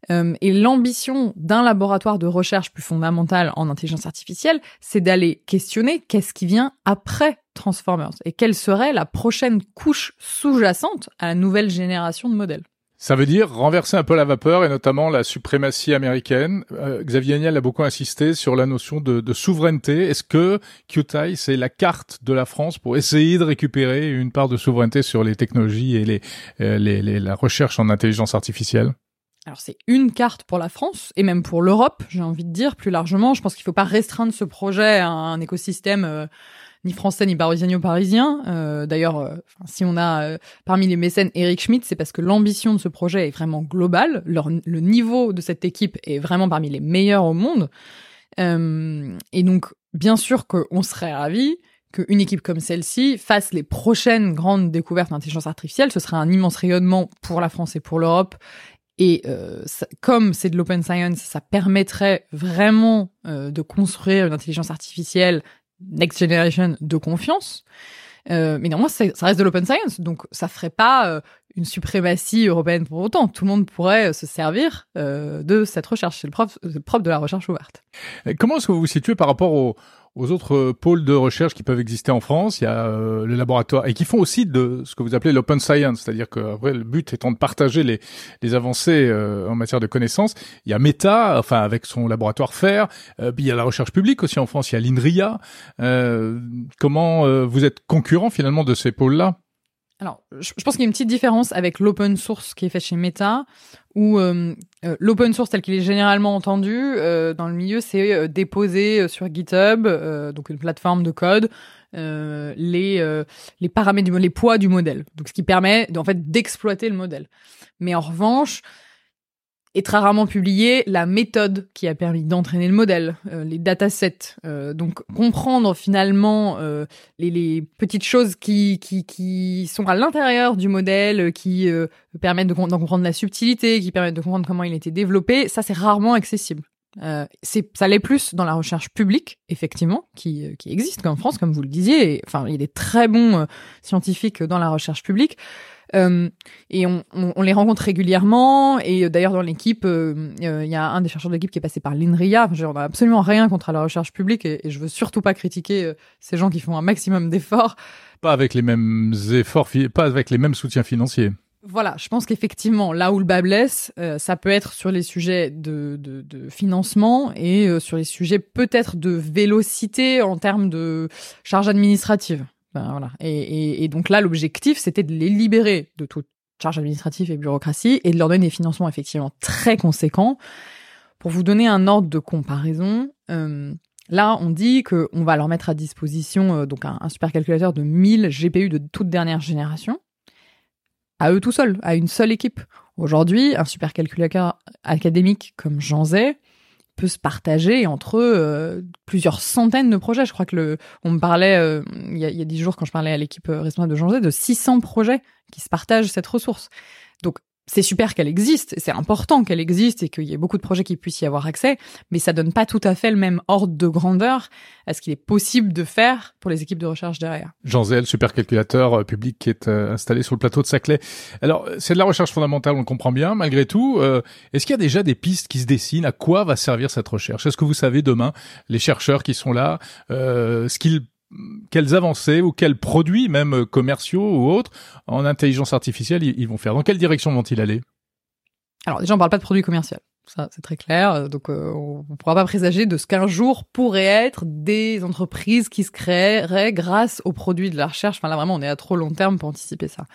et l'ambition d'un laboratoire de recherche plus fondamental en intelligence artificielle, c'est d'aller questionner qu'est-ce qui vient après Transformers et quelle serait la prochaine couche sous-jacente à la nouvelle génération de modèles. Ça veut dire renverser un peu la vapeur et notamment la suprématie américaine. Euh, Xavier Niel a beaucoup insisté sur la notion de, de souveraineté. Est-ce que QTI, c'est la carte de la France pour essayer de récupérer une part de souveraineté sur les technologies et les, euh, les, les la recherche en intelligence artificielle? Alors c'est une carte pour la France et même pour l'Europe, j'ai envie de dire plus largement. Je pense qu'il ne faut pas restreindre ce projet à un écosystème euh, ni français ni parisien ni parisien. Euh, D'ailleurs, euh, si on a euh, parmi les mécènes Eric Schmidt, c'est parce que l'ambition de ce projet est vraiment globale. le niveau de cette équipe est vraiment parmi les meilleurs au monde. Euh, et donc, bien sûr qu'on serait ravis qu'une équipe comme celle-ci fasse les prochaines grandes découvertes d'intelligence artificielle. Ce serait un immense rayonnement pour la France et pour l'Europe. Et euh, comme c'est de l'open science, ça permettrait vraiment euh, de construire une intelligence artificielle next generation de confiance. Euh, mais néanmoins, ça reste de l'open science, donc ça ferait pas euh, une suprématie européenne pour autant. Tout le monde pourrait euh, se servir euh, de cette recherche. C'est le propre, de la recherche ouverte. comment est-ce que vous vous situez par rapport au, aux autres euh, pôles de recherche qui peuvent exister en France? Il y a euh, le laboratoire et qui font aussi de ce que vous appelez l'open science, c'est-à-dire que après, le but étant de partager les, les avancées euh, en matière de connaissances. Il y a Meta, enfin avec son laboratoire FAIR. puis il y a la recherche publique aussi en France. Il y a l'INRIA. comment vous êtes concurrent finalement de ces pôles-là? Alors, je pense qu'il y a une petite différence avec l'open source qui est fait chez Meta, où euh, euh, l'open source tel qu'il est généralement entendu euh, dans le milieu, c'est déposer sur GitHub, donc une plateforme de code, les les paramètres du les poids du modèle, donc ce qui permet en fait d'exploiter le modèle. Mais en revanche, est très rarement publié la méthode qui a permis d'entraîner le modèle, euh, les datasets. Euh, donc comprendre finalement euh, les, les, petites choses qui, qui, qui sont à l'intérieur du modèle, qui permettent d'en comprendre la subtilité, qui permettent de comprendre comment il été développé, ça c'est rarement accessible. c'est ça l'est plus dans la recherche publique effectivement qui, qui existe en France comme vous le disiez enfin il y a des très bons scientifiques dans la recherche publique euh, et on, on, les rencontre régulièrement. Et euh, d'ailleurs, dans l'équipe, euh, il y a un des chercheurs de l'équipe qui est passé par l'INRIA. Enfin, on n'a absolument rien contre la recherche publique et, et, je veux surtout pas critiquer ces gens qui font un maximum d'efforts. Pas avec les mêmes efforts, pas avec les mêmes soutiens financiers. Voilà, je pense qu'effectivement, là où le bas blesse, euh, ça peut être sur les sujets de, de, de financement et euh, sur les sujets peut-être de vélocité en termes de charge administrative. Et donc là, l'objectif, c'était de les libérer de toute charge administrative et bureaucratie et de leur donner des financements effectivement très conséquents. Pour vous donner un ordre de comparaison, euh, là, on dit qu'on va leur mettre à disposition euh, donc un, un supercalculateur de 1000 GPU de toute dernière génération à eux tout seuls, à une seule équipe. Aujourd'hui, un supercalculateur académique comme Jean Zay peut se partager entre euh, plusieurs centaines de projets. Je crois que le, on me parlait euh, il, y a, dix jours quand je parlais à l'équipe euh, responsable de Zay de 600 projets qui se partagent cette ressource. Donc c'est super qu'elle existe, c'est important qu'elle existe et qu'il y ait beaucoup de projets qui puissent y avoir accès, mais ça donne pas tout à fait le même ordre de grandeur à ce qu'il est possible de faire pour les équipes de recherche derrière. Jean Zell, supercalculateur euh, public qui est euh, installé sur le plateau de Saclay. Alors, c'est de la recherche fondamentale, on le comprend bien, malgré tout. Euh, Est-ce qu'il y a déjà des pistes qui se dessinent? À quoi va servir cette recherche? Est-ce que vous savez demain, les chercheurs qui sont là, ce qu'ils quelles avancées ou quels produits, même commerciaux ou autres, en intelligence artificielle, ils, vont faire Dans quelle direction vont-ils aller? Alors déjà, on parle pas de produits commerciaux. Ça, c'est très clair. Donc, euh, on ne pourra pas présager de ce qu'un jour pourrait être des entreprises qui se créeraient grâce aux produits de la recherche. Enfin, là, vraiment, on est à trop long terme pour anticiper ça.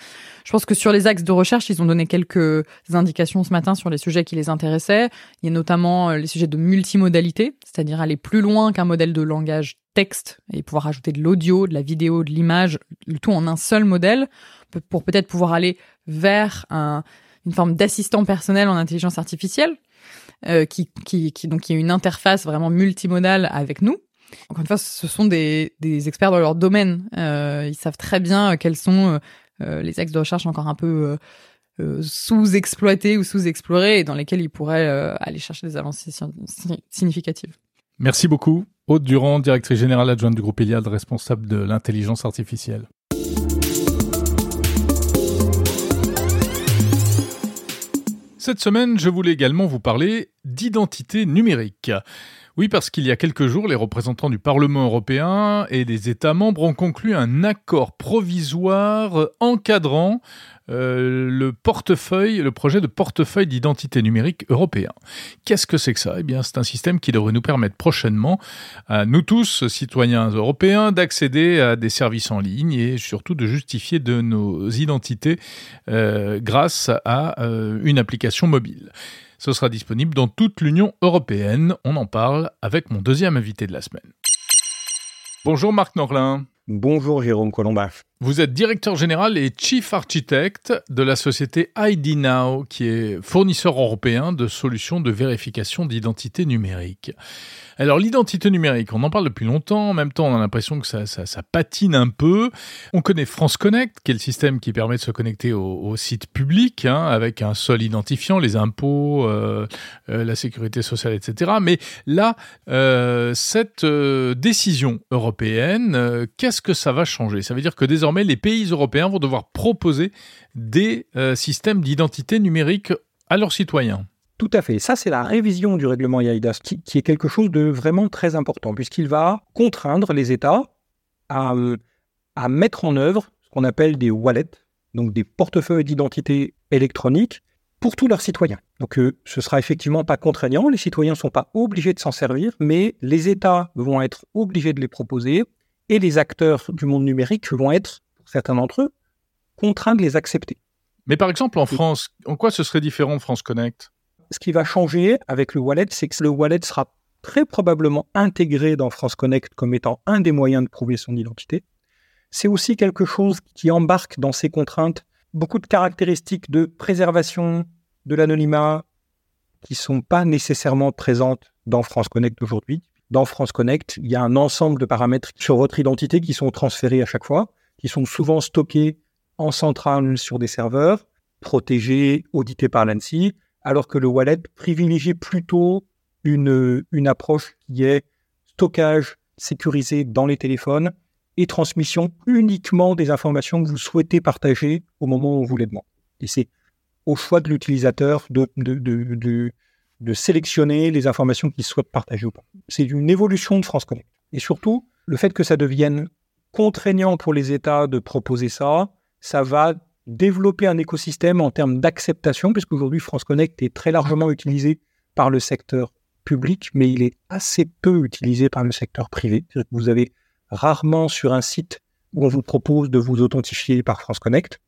Je pense que sur les axes de recherche, ils ont donné quelques indications ce matin sur les sujets qui les intéressaient. Il y a notamment euh, les sujets de multimodalité, c'est-à-dire aller plus loin qu'un modèle de langage texte et pouvoir ajouter de l'audio, de la vidéo, de l'image, le tout en un seul modèle, pour peut-être pouvoir aller vers un, une forme d'assistant personnel en intelligence artificielle, euh, qui, qui, qui, donc, qui est une interface vraiment multimodale avec nous. Encore une fois, ce sont des, des experts dans leur domaine. Euh, ils savent très bien quels sont euh, les axes de recherche encore un peu euh, sous-exploités ou sous-explorés et dans lesquels ils pourraient euh, aller chercher des avancées significatives. Merci beaucoup. Aude Durand, directrice générale adjointe du groupe Iliad, responsable de l'intelligence artificielle. Cette semaine, je voulais également vous parler d'identité numérique. Oui, parce qu'il y a quelques jours, les représentants du Parlement européen et des États membres ont conclu un accord provisoire encadrant euh, le portefeuille, le projet de portefeuille d'identité numérique européen. Qu'est-ce que c'est que ça? Eh bien, c'est un système qui devrait nous permettre prochainement, à nous tous, citoyens européens, d'accéder à des services en ligne et surtout de justifier de nos identités euh, grâce à euh, une application mobile. Ce sera disponible dans toute l'Union européenne. On en parle avec mon deuxième invité de la semaine. Bonjour Marc Norlin. Bonjour Jérôme Colombin. Vous êtes directeur général et chief architect de la société ID Now, qui est fournisseur européen de solutions de vérification d'identité numérique. Alors l'identité numérique, on en parle depuis longtemps, en même temps on a l'impression que ça, patine un peu. On connaît France Connect, qui est le système qui permet de se connecter au, au site public, hein, avec un seul identifiant, les impôts, euh, euh, la sécurité sociale, etc. Mais là, euh, cette décision européenne, qu'est-ce que ça va changer? Ça veut dire que désormais les pays européens vont devoir proposer des euh, systèmes d'identité numérique à leurs citoyens. Tout à fait. Ça, c'est la révision du règlement IAIDAS qui, est quelque chose de vraiment très important, puisqu'il va contraindre les États à, à mettre en œuvre ce qu'on appelle des wallets, donc des portefeuilles d'identité électronique pour tous leurs citoyens. Donc, euh, ce sera effectivement pas contraignant, les citoyens ne sont pas obligés de s'en servir, mais les États vont être obligés de les proposer et les acteurs du monde numérique vont être, pour certains d'entre eux, contraints de les accepter. Mais par exemple, en France, en quoi ce serait différent France Connect? Ce qui va changer avec le wallet, c'est que le wallet sera très probablement intégré dans France Connect comme étant un des moyens de prouver son identité. C'est aussi quelque chose qui embarque dans ses contraintes beaucoup de caractéristiques de préservation de l'anonymat qui sont pas nécessairement présentes dans France Connect aujourd'hui. Dans France Connect, il y a un ensemble de paramètres sur votre identité qui sont transférés à chaque fois, qui sont souvent stockés en centrale sur des serveurs, protégés, audités par l'ANSI, alors que le wallet privilégie plutôt une, une approche qui est stockage sécurisé dans les téléphones et transmission uniquement des informations que vous souhaitez partager au moment où vous les demande. Et c'est au choix de l'utilisateur de, de sélectionner les informations qu'il souhaite partager ou pas. C'est une évolution de France Connect. Et surtout, le fait que ça devienne contraignant pour les États de proposer ça, ça va développer un écosystème en termes d'acceptation, puisqu'aujourd'hui France Connect est très largement utilisé par le secteur public, mais il est assez peu utilisé par le secteur privé. Vous avez rarement sur un site où on vous propose de vous authentifier par France Connect.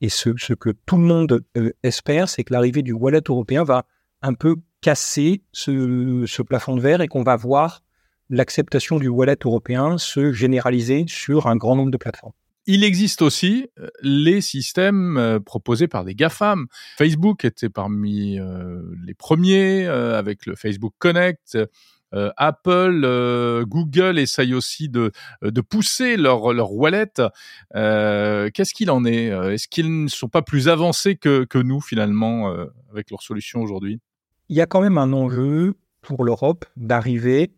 Et ce, que tout le monde euh, espère, c'est que l'arrivée du wallet européen va un peu casser ce, ce plafond de verre et qu'on va voir l'acceptation du wallet européen se généraliser sur un grand nombre de plateformes. Il existe aussi euh, les systèmes euh, proposés par des GAFAM. Facebook était parmi les premiers avec le Facebook Connect. Euh, Apple, euh, Google essayent aussi de, pousser leur, wallet. Euh, qu'est-ce qu'il en est? Est-ce qu'ils ne sont pas plus avancés que, que nous finalement avec leurs solutions aujourd'hui? Il y a quand même un enjeu pour l'Europe d'arriver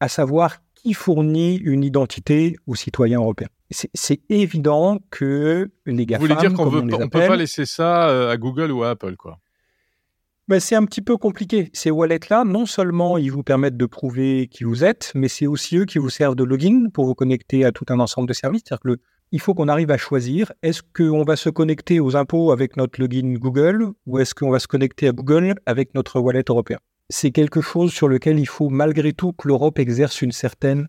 à savoir qui fournit une identité aux citoyens européens. C'est évident que les GAFAM, Vous voulez dire qu'on ne peut pas laisser ça à Google ou à Apple, quoi ben, c'est un petit peu compliqué. Ces wallets-là, non seulement ils vous permettent de prouver qui vous êtes, mais c'est aussi eux qui vous servent de login pour vous connecter à tout un ensemble de services. C'est-à-dire que il faut qu'on arrive à choisir est-ce qu'on va se connecter aux impôts avec notre login Google ou est-ce qu'on va se connecter à Google avec notre wallet européen? C'est quelque chose sur lequel il faut malgré tout que l'Europe exerce une certaine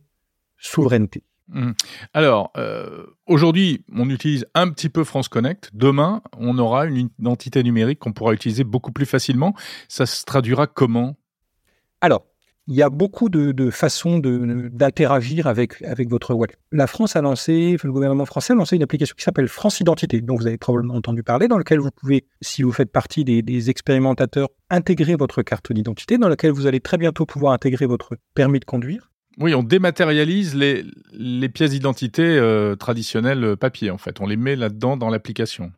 souveraineté. Mmh. Alors, euh, aujourd'hui, on utilise un petit peu France Connect. Demain, on aura une identité numérique qu'on pourra utiliser beaucoup plus facilement. Ça se traduira comment? Alors, il y a beaucoup de, façons d'interagir avec, avec votre wallet. La France a lancé, le gouvernement français a lancé une application qui s'appelle France Identité, dont vous avez probablement entendu parler, dans laquelle vous pouvez, si vous faites partie des, des expérimentateurs, intégrer votre carte d'identité, dans laquelle vous allez très bientôt pouvoir intégrer votre permis de conduire oui, on dématérialise les, les pièces d'identité euh, traditionnelles euh, papier, en fait. On les met là-dedans dans l'application.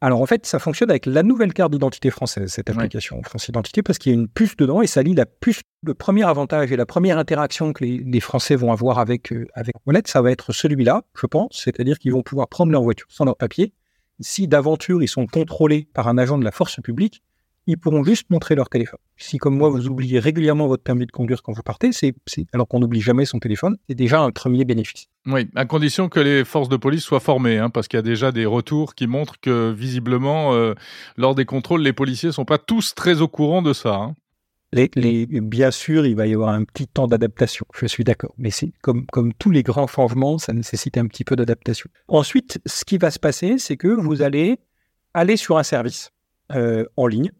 Alors en fait, ça fonctionne avec la nouvelle carte d'identité française, cette application France Identité, parce qu'il y a une puce dedans et ça lie la puce. Le premier avantage et la première interaction que les, Français vont avoir avec, euh, avec Wallet, ça va être celui-là, je pense, c'est-à-dire qu'ils vont pouvoir prendre leur voiture sans leur papier. Si d'aventure ils sont contrôlés par un agent de la force publique, ils pourront juste montrer leur téléphone. Si, comme moi, vous oubliez régulièrement votre permis de conduire quand vous partez, c'est, alors qu'on n'oublie jamais son téléphone, c'est déjà un premier bénéfice. Oui, à condition que les forces de police soient formées, hein, parce qu'il y a déjà des retours qui montrent que, visiblement, euh, lors des contrôles, les policiers ne sont pas tous très au courant de ça. Hein. Les, bien sûr, il va y avoir un petit temps d'adaptation, je suis d'accord. Mais c'est comme, comme tous les grands changements, ça nécessite un petit peu d'adaptation. Ensuite, ce qui va se passer, c'est que vous allez aller sur un service euh, en ligne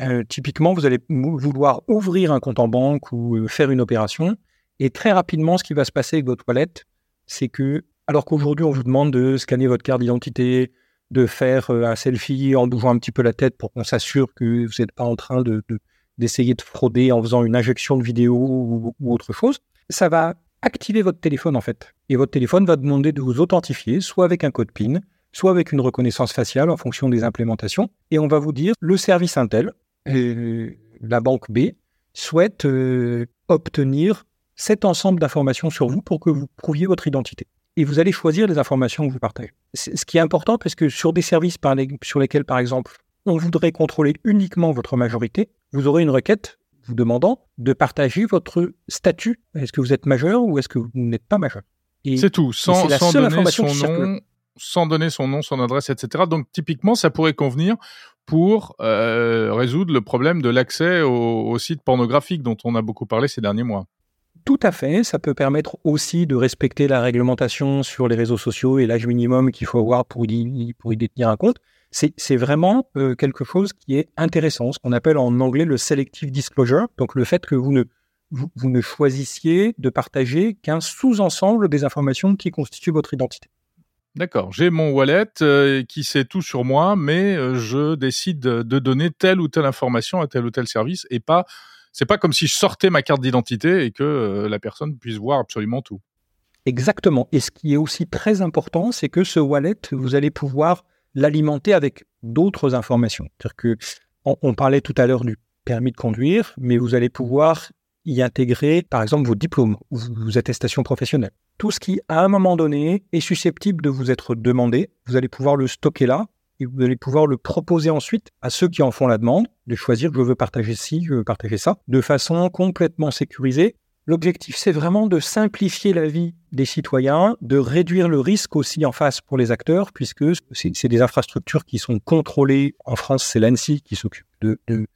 euh, typiquement, vous allez vouloir ouvrir un compte en banque ou euh, faire une opération. Et très rapidement, ce qui va se passer avec votre wallet, c'est que, alors qu'aujourd'hui, on vous demande de scanner votre carte d'identité, de faire euh, un selfie en bougeant un petit peu la tête pour qu'on s'assure que vous n'êtes pas en train de, d'essayer de, frauder en faisant une injection de vidéo ou, ou, autre chose, ça va activer votre téléphone en fait. Et votre téléphone va demander de vous authentifier, soit avec un code PIN, soit avec une reconnaissance faciale en fonction des implémentations. Et on va vous dire, le service Intel, la banque B souhaite euh, obtenir cet ensemble d'informations sur vous pour que vous prouviez votre identité. Et vous allez choisir les informations que vous partagez. Ce qui est important parce que sur des services sur lesquels, par exemple, on voudrait contrôler uniquement votre majorité, vous aurez une requête vous demandant de partager votre statut. Est-ce que vous êtes majeur ou est-ce que vous n'êtes pas majeur? C'est tout, sans, sans donner son nom, sans donner son nom, son adresse, etc. Donc typiquement, ça pourrait convenir pour euh, résoudre le problème de l'accès aux, sites pornographiques dont on a beaucoup parlé ces derniers mois. Tout à fait, ça peut permettre aussi de respecter la réglementation sur les réseaux sociaux et l'âge minimum qu'il faut avoir pour y, détenir un compte. C'est vraiment euh, quelque chose qui est intéressant, ce qu'on appelle en anglais le selective disclosure, donc le fait que vous ne choisissiez de partager qu'un sous-ensemble des informations qui constituent votre identité. D'accord, j'ai mon wallet euh, qui sait tout sur moi, mais euh, je décide de donner telle ou telle information à tel ou tel service et pas. C'est pas comme si je sortais ma carte d'identité et que euh, la personne puisse voir absolument tout. Exactement. Et ce qui est aussi très important, c'est que ce wallet, vous allez pouvoir l'alimenter avec d'autres informations. C'est-à-dire que on, parlait tout à l'heure du permis de conduire, mais vous allez pouvoir y intégrer, par exemple, vos diplômes ou vos attestations professionnelles. Tout ce qui, à un moment donné, est susceptible de vous être demandé, vous allez pouvoir le stocker là et vous allez pouvoir le proposer ensuite à ceux qui en font la demande, de choisir je veux partager ci, je veux partager ça, de façon complètement sécurisée, L'objectif, c'est vraiment de simplifier la vie des citoyens, de réduire le risque aussi en face pour les acteurs, puisque c'est des infrastructures qui sont contrôlées. En France, c'est l'ANSI qui s'occupe de, de,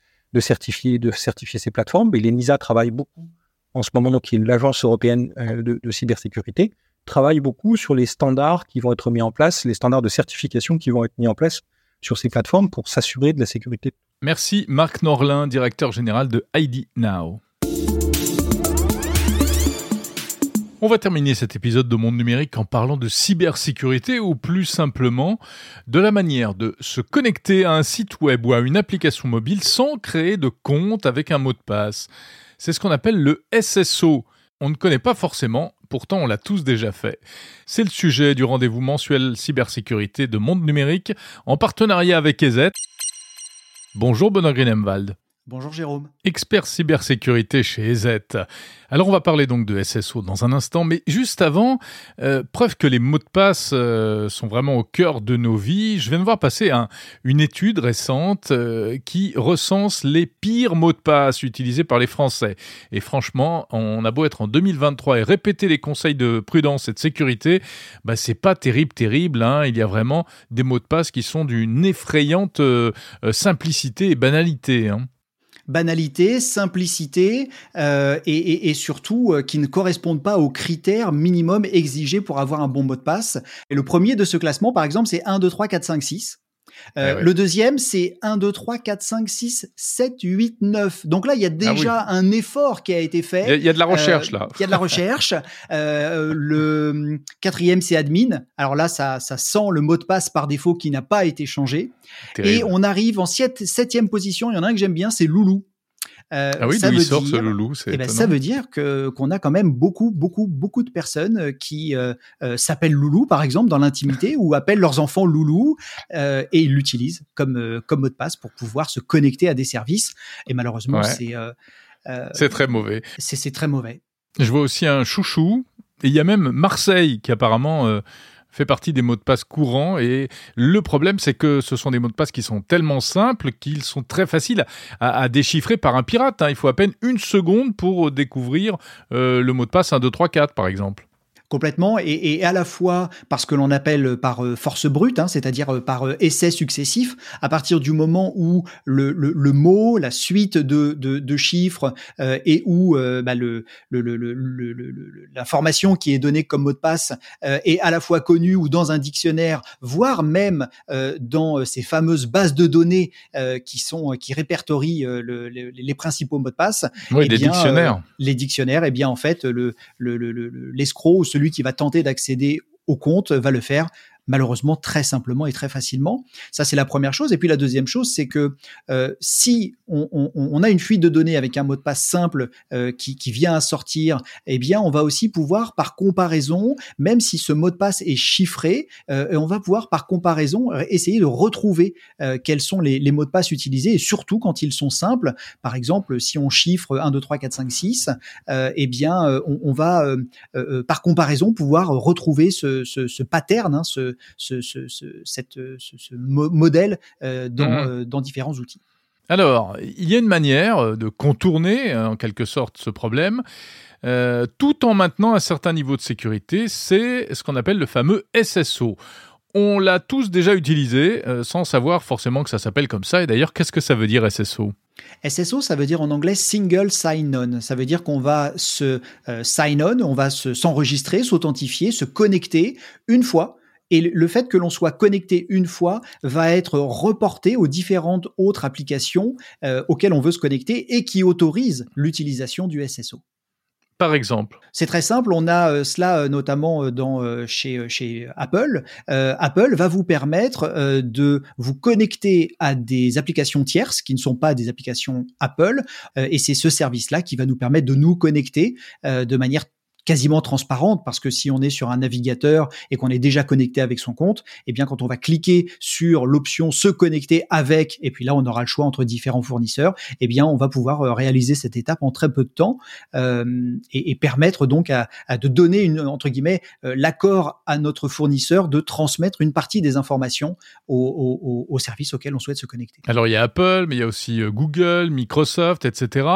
certifier, de certifier ces plateformes, et l'ENISA travaille beaucoup en ce moment, donc, qui est l'agence européenne euh, de, de cybersécurité, travaille beaucoup sur les standards qui vont être mis en place, les standards de certification qui vont être mis en place sur ces plateformes pour s'assurer de la sécurité. Merci Marc Norlin, directeur général de ID Now. On va terminer cet épisode de Monde Numérique en parlant de cybersécurité ou plus simplement de la manière de se connecter à un site web ou à une application mobile sans créer de compte avec un mot de passe. C'est ce qu'on appelle le SSO. On ne connaît pas forcément, pourtant on l'a tous déjà fait. C'est le sujet du rendez-vous mensuel cybersécurité de Monde Numérique en partenariat avec EZ. Bonjour Benoît Greenemwald. Bonjour Jérôme. Expert cybersécurité chez EZ. Alors on va parler donc de SSO dans un instant, mais juste avant, euh, preuve que les mots de passe euh, sont vraiment au cœur de nos vies, je viens de voir passer un, une étude récente euh, qui recense les pires mots de passe utilisés par les Français. Et franchement, on a beau être en 2023 et répéter les conseils de prudence et de sécurité, bah c'est pas terrible, terrible. Hein. Il y a vraiment des mots de passe qui sont d'une effrayante simplicité et banalité. Hein banalité, simplicité euh, et, surtout euh, qui ne correspondent pas aux critères minimum exigés pour avoir un bon mot de passe. Et le premier de ce classement, par exemple, c'est 1, 2, 3, 4, 5, 6. Euh, eh le deuxième, c'est 1, 2, 3, 4, 5, 6, 7, 8, 9. Donc là, il y a ah déjà un effort qui a été fait. Il y, a de la recherche là. Il y a de la recherche. <laughs> Euh, le quatrième, c'est admin. Alors là, ça, ça sent le mot de passe par défaut qui n'a pas été changé. Et on arrive en septième position. Il y en a un que j'aime bien, c'est Loulou. Euh, ah oui, ça veut sort dire, ce loulou eh ben, Ça veut dire que qu'on a quand même beaucoup, beaucoup, beaucoup de personnes euh, qui euh, s'appellent loulou, par exemple, dans l'intimité, ou appellent leurs enfants loulou, et ils l'utilisent comme comme mot de passe pour pouvoir se connecter à des services. Et malheureusement, c'est c'est très mauvais. C'est très mauvais. Je vois aussi un chouchou. Et il y a même Marseille qui apparemment fait partie des mots de passe courants et le problème c'est que ce sont des mots de passe qui sont tellement simples qu'ils sont très faciles à, déchiffrer par un pirate. Hein. Il faut à peine une seconde pour découvrir euh, le mot de passe 1, 2, 3, 4 par exemple complètement, et, à la fois parce que l'on appelle par euh, force brute, hein, c'est-à-dire euh, par euh, essai successif, à partir du moment où le, le, mot, la suite de, de, de chiffres et où bah, le, l'information qui est donnée comme mot de passe est à la fois connue ou dans un dictionnaire, voire même dans ces fameuses bases de données qui sont qui répertorient les principaux mots de passe. Oui, eh les dictionnaires. les dictionnaires, et eh bien en fait le l'escroc celui qui va tenter d'accéder au compte va le faire malheureusement très simplement et très facilement. Ça, c'est la première chose. Et puis la deuxième chose, c'est que euh, si on, on, on, a une fuite de données avec un mot de passe simple euh, qui, qui, vient à sortir, eh bien, on va aussi pouvoir, par comparaison, même si ce mot de passe est chiffré, euh, on va pouvoir, par comparaison, essayer de retrouver euh, quels sont les, les, mots de passe utilisés, et surtout quand ils sont simples. Par exemple, si on chiffre 1, 2, 3, 4, 5, 6, eh bien, euh, on, on va, euh, par comparaison, pouvoir retrouver ce, ce, ce pattern, hein, ce, ce, ce, ce, cette, ce modèle euh, dans, euh, dans différents outils. Alors, il y a une manière euh, de contourner en quelque sorte ce problème, tout en maintenant un certain niveau de sécurité, c'est ce qu'on appelle le fameux SSO. On l'a tous déjà utilisé sans savoir forcément que ça s'appelle comme ça. Et d'ailleurs, qu'est-ce que ça veut dire SSO SSO, ça veut dire en anglais single sign-on. Ça veut dire qu'on va se sign-on, on va s'enregistrer, s'authentifier, se connecter une fois et le fait que l'on soit connecté une fois va être reporté aux différentes autres applications euh, auxquelles on veut se connecter et qui autorisent l'utilisation du SSO. Par exemple C'est très simple, on a euh, cela euh, notamment dans, chez, chez Apple. Apple va vous permettre de vous connecter à des applications tierces qui ne sont pas des applications Apple, et c'est ce service-là qui va nous permettre de nous connecter de manière quasiment transparente parce que si on est sur un navigateur et qu'on est déjà connecté avec son compte, eh bien quand on va cliquer sur l'option se connecter avec, et puis là on aura le choix entre différents fournisseurs, eh bien on va pouvoir euh, réaliser cette étape en très peu de temps euh, et, et, permettre donc à, à, de donner une entre guillemets euh, l'accord à notre fournisseur de transmettre une partie des informations au, au, au service auquel on souhaite se connecter. Alors il y a Apple, mais il y a aussi euh, Google, Microsoft, etc.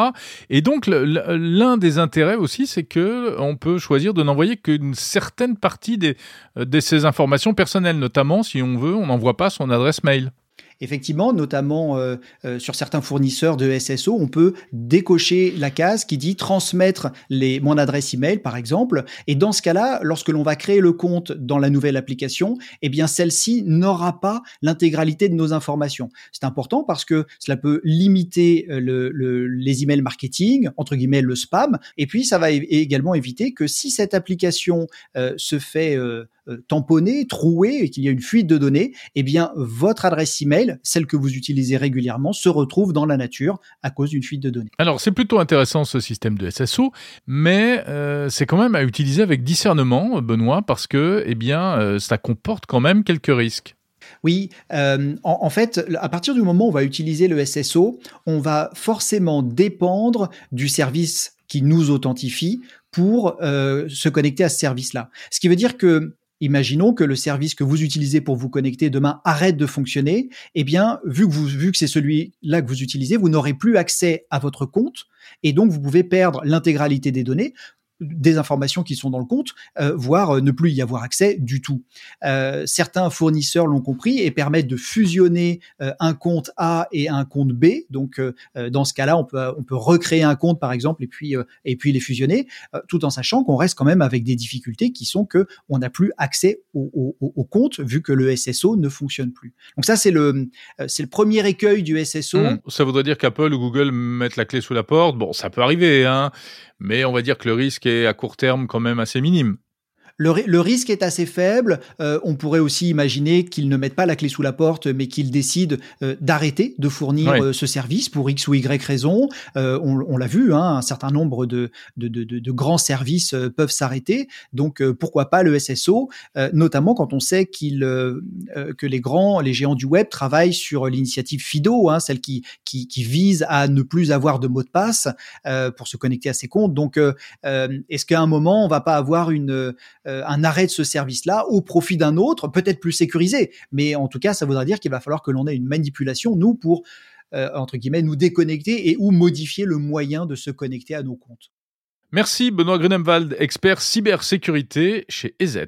Et donc l'un des intérêts aussi, c'est que on peut choisir de n'envoyer qu'une certaine partie des, de ces informations personnelles, notamment si on veut, on n'envoie pas son adresse mail. Effectivement, notamment euh, euh, sur certains fournisseurs de SSO, on peut décocher la case qui dit transmettre les, mon adresse email, par exemple. Et dans ce cas-là, lorsque l'on va créer le compte dans la nouvelle application, eh bien celle-ci n'aura pas l'intégralité de nos informations. C'est important parce que cela peut limiter euh, le, le, les emails marketing, entre guillemets le spam, et puis ça va également éviter que si cette application euh, se fait euh, tamponner, trouer et qu'il y a une fuite de données, eh bien votre adresse email, celle que vous utilisez régulièrement, se retrouve dans la nature à cause d'une fuite de données. Alors c'est plutôt intéressant ce système de SSO, mais euh, c'est quand même à utiliser avec discernement, Benoît, parce que eh bien euh, ça comporte quand même quelques risques. Oui, euh, en, en, fait, à partir du moment où on va utiliser le SSO, on va forcément dépendre du service qui nous authentifie pour euh, se connecter à ce service-là. Ce qui veut dire que Imaginons que le service que vous utilisez pour vous connecter demain arrête de fonctionner. Eh bien, vu que vous, vu que c'est celui-là que vous utilisez, vous n'aurez plus accès à votre compte et donc vous pouvez perdre l'intégralité des données des informations qui sont dans le compte, euh, voire euh, ne plus y avoir accès du tout. Euh, certains fournisseurs l'ont compris et permettent de fusionner un compte A et un compte B. Donc, dans ce cas-là, on peut, on peut recréer un compte, par exemple, et puis, et puis les fusionner, tout en sachant qu'on reste quand même avec des difficultés qui sont que on n'a plus accès au, au, compte vu que le SSO ne fonctionne plus. Donc ça, c'est le, c'est le premier écueil du SSO. Mmh, ça voudrait dire qu'Apple ou Google mettent la clé sous la porte. Bon, ça peut arriver, hein mais on va dire que le risque est à court terme quand même assez minime. Le, le, risque est assez faible. Euh, on pourrait aussi imaginer qu'ils ne mettent pas la clé sous la porte, mais qu'ils décident euh, d'arrêter de fournir oui. euh, ce service pour X ou Y raison. Euh, on, on l'a vu, hein, un certain nombre de, de, de, de grands services peuvent s'arrêter. Donc pourquoi pas le SSO, notamment quand on sait qu'il que les grands, les géants du web travaillent sur l'initiative Fido, hein, celle qui, qui, qui, vise à ne plus avoir de mot de passe pour se connecter à ses comptes. Donc est-ce qu'à un moment on va pas avoir une euh, un arrêt de ce service-là au profit d'un autre, peut-être plus sécurisé. Mais en tout cas, ça voudra dire qu'il va falloir que l'on ait une manipulation, nous, pour, euh, entre guillemets, nous déconnecter et ou modifier le moyen de se connecter à nos comptes. Merci Benoît Grunemwald, expert cybersécurité chez EZ.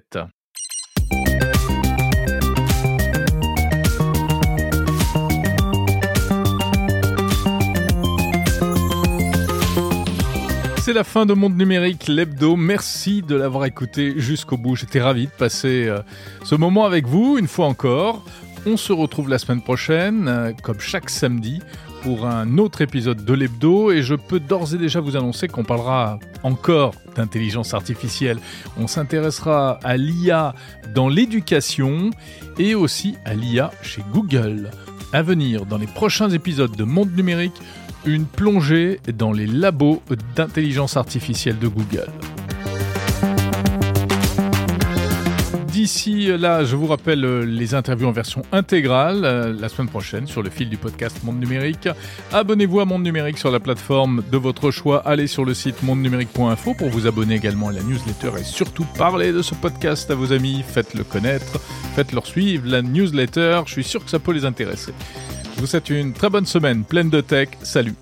C'est la fin de Monde Numérique, l'hebdo. Merci de l'avoir écouté jusqu'au bout. J'étais ravi de passer euh, ce moment avec vous, une fois encore. On se retrouve la semaine prochaine, euh, comme chaque samedi, pour un autre épisode de l'hebdo. Et je peux d'ores et déjà vous annoncer qu'on parlera encore d'intelligence artificielle. On s'intéressera à l'IA dans l'éducation et aussi à l'IA chez Google. À venir dans les prochains épisodes de Monde Numérique, une plongée dans les labos d'intelligence artificielle de Google. D'ici là, je vous rappelle les interviews en version intégrale la semaine prochaine sur le fil du podcast Monde Numérique. Abonnez-vous à Monde Numérique sur la plateforme de votre choix. Allez sur le site mondenumérique.info pour vous abonner également à la newsletter et surtout parler de ce podcast à vos amis. Faites-le connaître, faites-leur suivre la newsletter. Je suis sûr que ça peut les intéresser. Vous souhaite une très bonne semaine pleine de tech. Salut